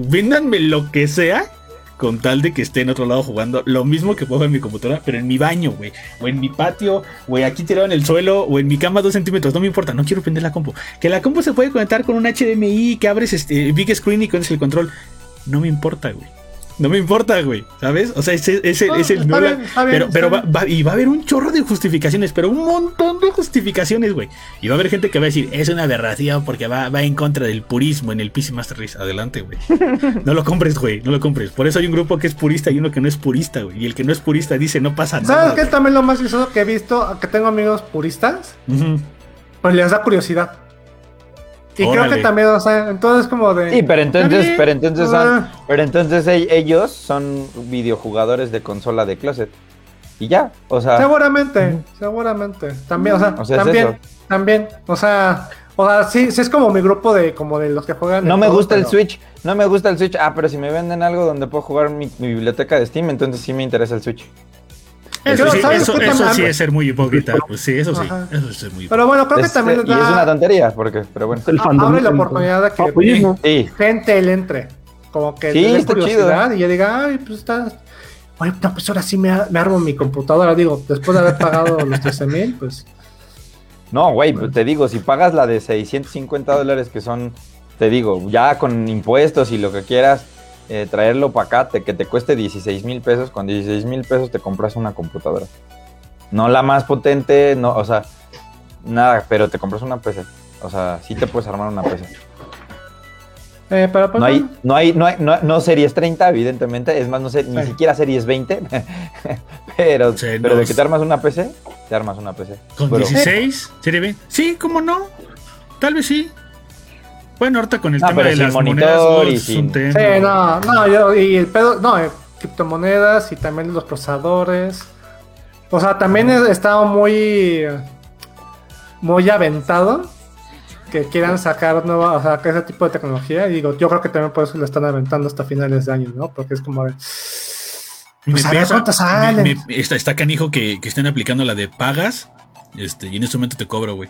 Véndanme lo que sea con tal de que esté en otro lado jugando lo mismo que puedo en mi computadora, pero en mi baño, güey. O en mi patio, güey, aquí tirado en el suelo, o en mi cama dos centímetros. No me importa, no quiero prender la compu. Que la compu se puede conectar con un HDMI, que abres este Big Screen y pones el control. No me importa, güey. No me importa, güey. ¿Sabes? O sea, ese es el. Es bien, pero va, y va a haber un chorro de justificaciones, pero un montón de justificaciones, güey. Y va a haber gente que va a decir, es una aberración porque va, va en contra del purismo en el PC Master Race. Adelante, güey. No lo compres, güey. No lo compres. Por eso hay un grupo que es purista y uno que no es purista, güey. Y el que no es purista dice, no pasa ¿Sabes nada. qué es también lo más gracioso que he visto? Que tengo amigos puristas. Ujú. pues les da curiosidad. Y creo que también, o sea, entonces como de... Sí, pero entonces, pero entonces son, Ah. pero entonces e- ellos son videojugadores de consola de closet. Y ya, o sea, Seguramente, seguramente. También, o sea, O sea, es también, eso. también, o sea, o sea, sí, sí es como mi grupo de, como de los que juegan. no me todo, gusta el Switch, no me gusta el Switch. Ah, pero si me venden algo donde puedo jugar mi, mi biblioteca de Steam, entonces sí me interesa el Switch. Eso, sí, ¿sabes eso, sí es ser muy hipócrita. Pues sí, eso sí. Ajá. Eso es ser muy hipócrita. Pero bueno, creo que Es- también y es una tontería, porque, pero bueno. el a- fandom. abre la oportunidad de que apoyismo. Sí, gente le entre. Como que Sí, está curiosidad y ya diga, ay, pues está. Oye, no, pues ahora sí me, armo mi computadora. Digo, después de haber pagado los 13 mil, pues. No, güey, pues te digo, si pagas la de 650 dólares que son, te digo, ya con impuestos y lo que quieras, eh, traerlo para acá, te, que te cueste 16 mil pesos, con 16 mil pesos te compras una computadora. No la más potente, no, o sea, nada, pero te compras una PC. O sea, sí te puedes armar una PC. Eh, pero pues, No hay, no hay, no hay, no, no series 30, evidentemente, es más, no sé, ni Sí. siquiera series 20, pero, Sí, pero no. de que te armas una PC, te armas una PC. ¿Con Pero- 16? ¿Serie B? Sí, ¿cómo no? Tal vez sí. Bueno, ahorita con el No, tema de las monedas y es un sin- tema. Sí, no, no, yo, y el pedo, no, eh, criptomonedas y también los procesadores. O sea, también he estado muy, muy aventado que quieran sacar nueva, o sea, que ese tipo de tecnología. Y digo, yo creo que también por eso lo están aventando hasta finales de año, ¿no? Porque es como de, Me Pues a ver pesa- cuánto salen. me- me- está, está canijo que, que estén aplicando la de pagas. Este, y en este momento te cobro, güey.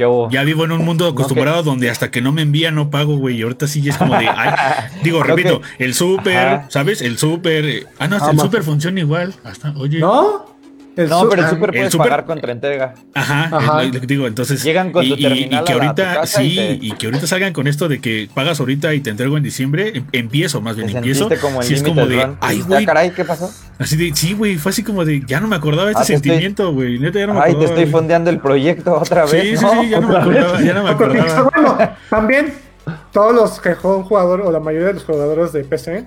¿Qué hubo? Ya vivo en un mundo acostumbrado donde hasta que no me envía no pago, güey. Y ahorita sí ya es como de. ay, digo, Creo repito, que- el súper. ¿sabes? El súper. eh, ah, no, el Amazon. súper funciona igual. Hasta, oye. ¿no? El No, pero el ah, super el puedes súper- pagar contra entrega. Ajá, Ajá. es lo que digo, entonces. Llegan con y, tu y- terminal y que ahorita, tu casa y sí, te- y que ahorita salgan con esto de que pagas ahorita y te entrego en diciembre. em- Empiezo, más bien, Te empiezo. como el sí, es como de. run. Ay, güey. "Ah, caray, ¿qué pasó? Así de, sí, güey, fue así como de. Ya no me acordaba de este Ah, te estoy- sentimiento, güey. Neta, ya no me Ay, te acordaba. estoy güey. fondeando el proyecto otra vez. Sí, sí, ¿no? sí, ya no me acordaba, ya no me Porque, acordaba. bueno, también, todos los que juegan jugador o la mayoría de los jugadores de PC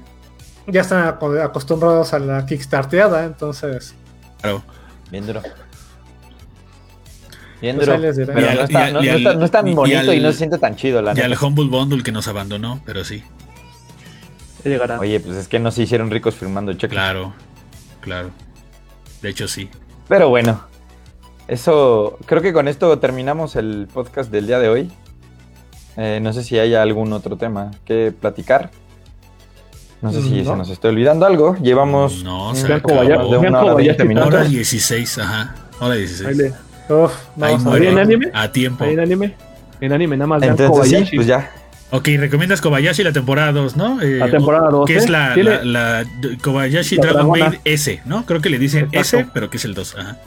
ya están aco- acostumbrados a la Kickstarteada, entonces Claro. Bien duro. Bien Pues duro. diré. Pero al- no, está, al- no- no al- está- no es tan bonito y, al- no se siente tan chido, la Y al neta. Humble Bundle que nos abandonó, pero sí. Llegará. Oye, pues es que no se hicieron ricos firmando cheques. Claro, claro. De hecho, sí. Pero bueno, eso, creo que con esto terminamos el podcast del día de hoy. Eh, no sé si hay algún otro tema que platicar. No sé si No. se nos está olvidando algo. Llevamos No, un se más de una hora cómo ya 20 se minutos. Hora 16, ajá. Hora Ahí 16. le- uf, ver. ¿En anime? A tiempo. en anime. En anime, nada más Entonces sí, Kobayashi. pues ya. Ok, recomiendas Kobayashi la temporada 2, ¿no? Eh, La temporada 2, Que es ¿eh? la, Tiene- la- la- Kobayashi La Dragon. Maid S, ¿no? Creo que le dicen Exacto. S, pero que es el 2. Ajá.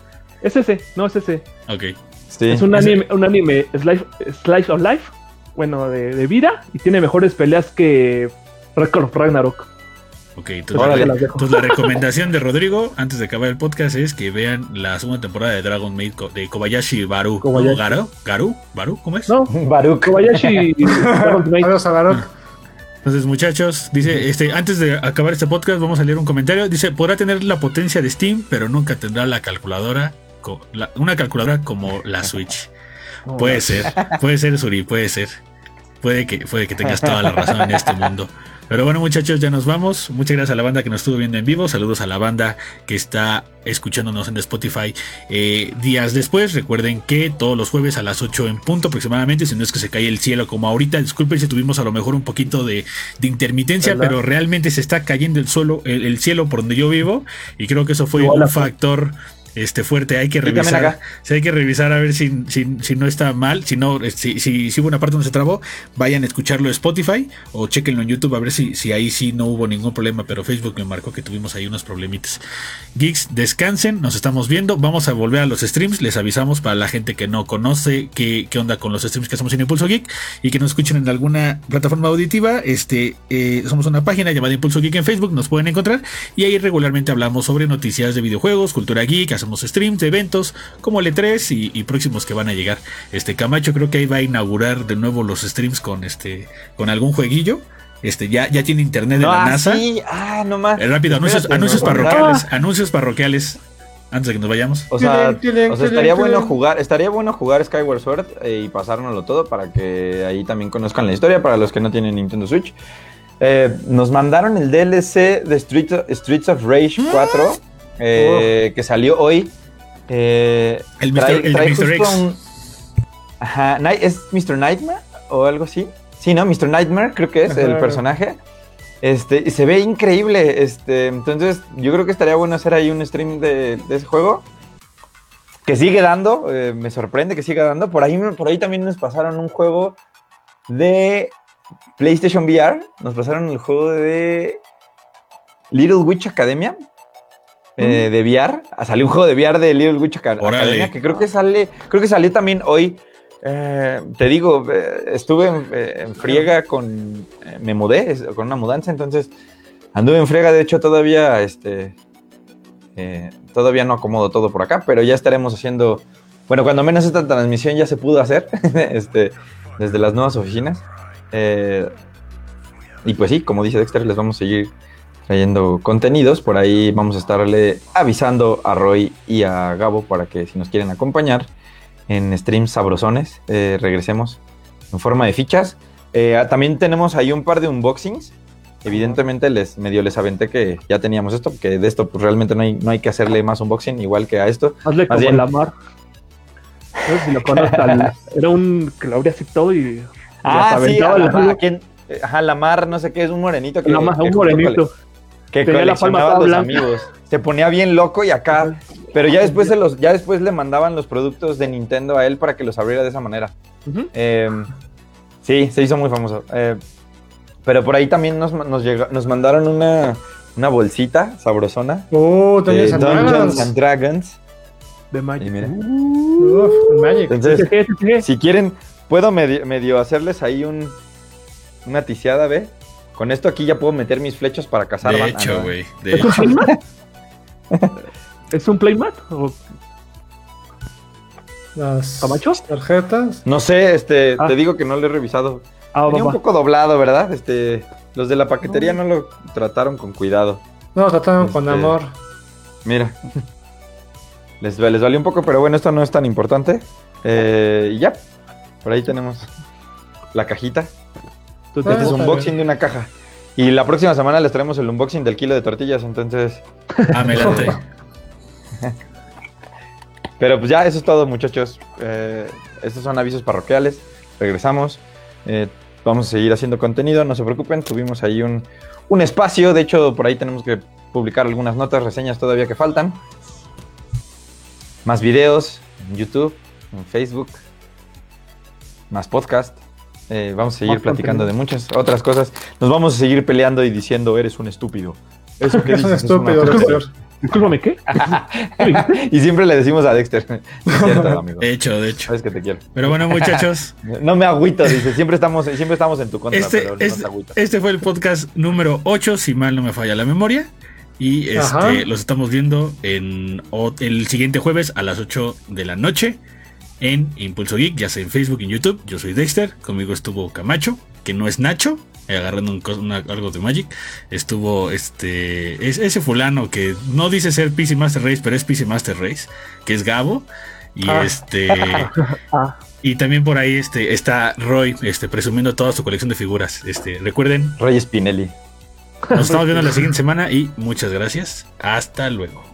Es ese, no es ese. Ok. Sí. Es un anime, un anime slice, slice of life, bueno, de, de vida, y tiene mejores peleas que Record of Ragnarok. Ok, entonces, la, entonces recomendación de Rodrigo, antes de acabar el podcast, es que vean la segunda temporada de Dragon Maid de Kobayashi Baru. Kobayashi. ¿No? ¿Garu? ¿Garu? ¿Baru? ¿Cómo es? No, Baruch. Kobayashi Dragon Maid. Adiós a. Entonces, muchachos, dice, este, antes de acabar este podcast, vamos a leer un comentario. Dice, podrá tener la potencia de Steam, pero nunca tendrá la calculadora, la- una calculadora como la Switch. Puede ser, puede ser, Suri, puede ser. Puede que, puede que tengas toda la razón en este mundo. Pero bueno, muchachos, ya nos vamos. Muchas gracias a la banda que nos estuvo viendo en vivo. Saludos a la banda que está escuchándonos en Spotify eh, días después. Recuerden que todos los jueves a las 8 en punto aproximadamente, si no es que se cae el cielo como ahorita. Disculpen si tuvimos a lo mejor un poquito de, de intermitencia, ¿Verdad? pero realmente se está cayendo el, suelo, el, el cielo por donde yo vivo. Y creo que eso fue un factor este fuerte. Hay que revisar. hay que revisar a ver si, si, si no está mal, si no, eh, si, si, si hubo una parte donde se trabó, vayan a escucharlo en Spotify o chequenlo en YouTube a ver si, si ahí sí no hubo ningún problema, pero Facebook me marcó que tuvimos ahí unos problemitas. Geeks, descansen, nos estamos viendo, vamos a volver a los streams, les avisamos para la gente que no conoce qué, qué onda con los streams que hacemos en Impulso Geek y que nos escuchen en alguna plataforma auditiva, este, eh, somos una página llamada Impulso Geek en Facebook, nos pueden encontrar y ahí regularmente hablamos sobre noticias de videojuegos, cultura geek, hacemos streams de eventos como el E3 y, y próximos que van a llegar. Este Camacho creo que ahí va a inaugurar de nuevo los streams con este con algún jueguillo. Este ya, ya tiene internet de No, la ah, NASA. sí. Ah, no más. Eh, rápido, anuncios, parroquiales, anuncios parroquiales. Antes de que nos vayamos. O sea, o estaría bueno jugar, estaría bueno jugar Skyward Sword eh, y pasárnoslo todo para que ahí también conozcan la historia para los que no tienen Nintendo Switch. Eh, nos mandaron el DLC de Street, Streets of Rage 4 eh, que salió hoy. Eh, El Mr. el X. un- Ajá, ¿es Mr. Nightmare o algo así? Sí, ¿no? Mr. Nightmare creo que es el Ajá. personaje. Este, y se ve increíble. Este, entonces, yo creo que estaría bueno hacer ahí un stream de, de ese juego. Que sigue dando, eh, me sorprende que siga dando. Por ahí, por ahí también nos pasaron un juego de PlayStation VR. Nos pasaron el juego de Little Witch Academia. Eh, de VR. Salió un juego de VR de Little Witch. Academia que creo que sale, creo que salió también hoy. Eh, te digo, eh, estuve en, eh, en friega con, me mudé es- con una mudanza, entonces anduve en friega. De hecho, todavía, este, todavía no acomodo todo por acá, pero ya estaremos haciendo, bueno, cuando menos esta transmisión ya se pudo hacer, este, desde las nuevas oficinas. Y pues sí, como dice Dexter, les vamos a seguir trayendo contenidos. Por ahí vamos a estarle avisando a Roy y a Gabo para que si nos quieren acompañar en streams sabrosones, eh, regresemos en forma de fichas. Eh, ah, también tenemos ahí un par de unboxings. Evidentemente les medio les aventé que ya teníamos esto, porque de esto pues realmente no hay, no hay que hacerle más unboxing igual que a esto. Hazle Más como bien. la mar. No sé si lo Era un que lo abría así todo y. Ah, sí, aventaba a la, mar, ¿quién? Eh, Ajá, la mar, no sé qué, es un morenito que, La mar, que un morenito. Que Tenía la palma coleccionaba a toda los amigos. Se ponía bien loco y acá. Pero ya después, se los, ya después le mandaban los productos de Nintendo a él para que los abriera de esa manera. Eh, sí, se hizo muy famoso. Eh, pero por ahí también nos, nos, llega- nos mandaron una, una bolsita sabrosona. Oh, Dungeons and Dragons. and Dragons. De Magic. mira. Uf, Magic. Entonces, si quieren, puedo medio, medio hacerles ahí un, una ticiada, ¿ve? Con esto aquí ya puedo meter mis flechas para cazar. De hecho, ah, güey. De ¿Es un hecho. playmat? ¿Es un playmat? ¿O Las tarjetas. No sé, este, Ah. te digo que no lo he revisado. Ah, va, Venía un va. poco doblado, ¿verdad? Este, los de la paquetería no lo trataron con cuidado. No, trataron con Este, amor. Mira. Les, les valió un poco, pero bueno, esto no es tan importante. Eh, y ya. Por ahí tenemos la cajita. Tú Ah, Este un unboxing de una caja. Y la próxima semana les traemos el unboxing del kilo de tortillas, entonces... Ah, me late. Pero pues ya, eso es todo, muchachos. Eh, estos son avisos parroquiales. Regresamos. Eh, vamos a seguir haciendo contenido, no se preocupen. Tuvimos ahí un, un espacio. De hecho, por ahí tenemos que publicar algunas notas, reseñas todavía que faltan. Más videos en YouTube, en Facebook. Más podcast. Eh, vamos a seguir platicando de muchas otras cosas. Nos vamos a seguir peleando y diciendo, eres un estúpido. Eso que Es un dices es estúpido, tontería". Dexter. Discúlpame, ¿qué? Y siempre le decimos a Dexter. Es cierto, amigo. De hecho, de hecho. Sabes que te quiero. Pero bueno, muchachos, No me agüito, dice. Siempre estamos, siempre estamos en tu contra, este, pero no este, te este fue el podcast número 8, si mal no me falla la memoria. Y este, los estamos viendo en el siguiente jueves a las 8 de la noche en Impulso Geek, ya sea en Facebook y en YouTube. Yo soy Dexter, conmigo estuvo Camacho, que no es Nacho, eh, agarrando un una- algo de Magic. Estuvo este es- ese fulano que no dice ser PC Master Race, pero es PC Master Race, que es Gabo. Y Ah. este Ah, y también por ahí este, está Roy este, presumiendo toda su colección de figuras. Este, recuerden, Rey Spinelli. nos estamos viendo la siguiente semana y muchas gracias. Hasta luego.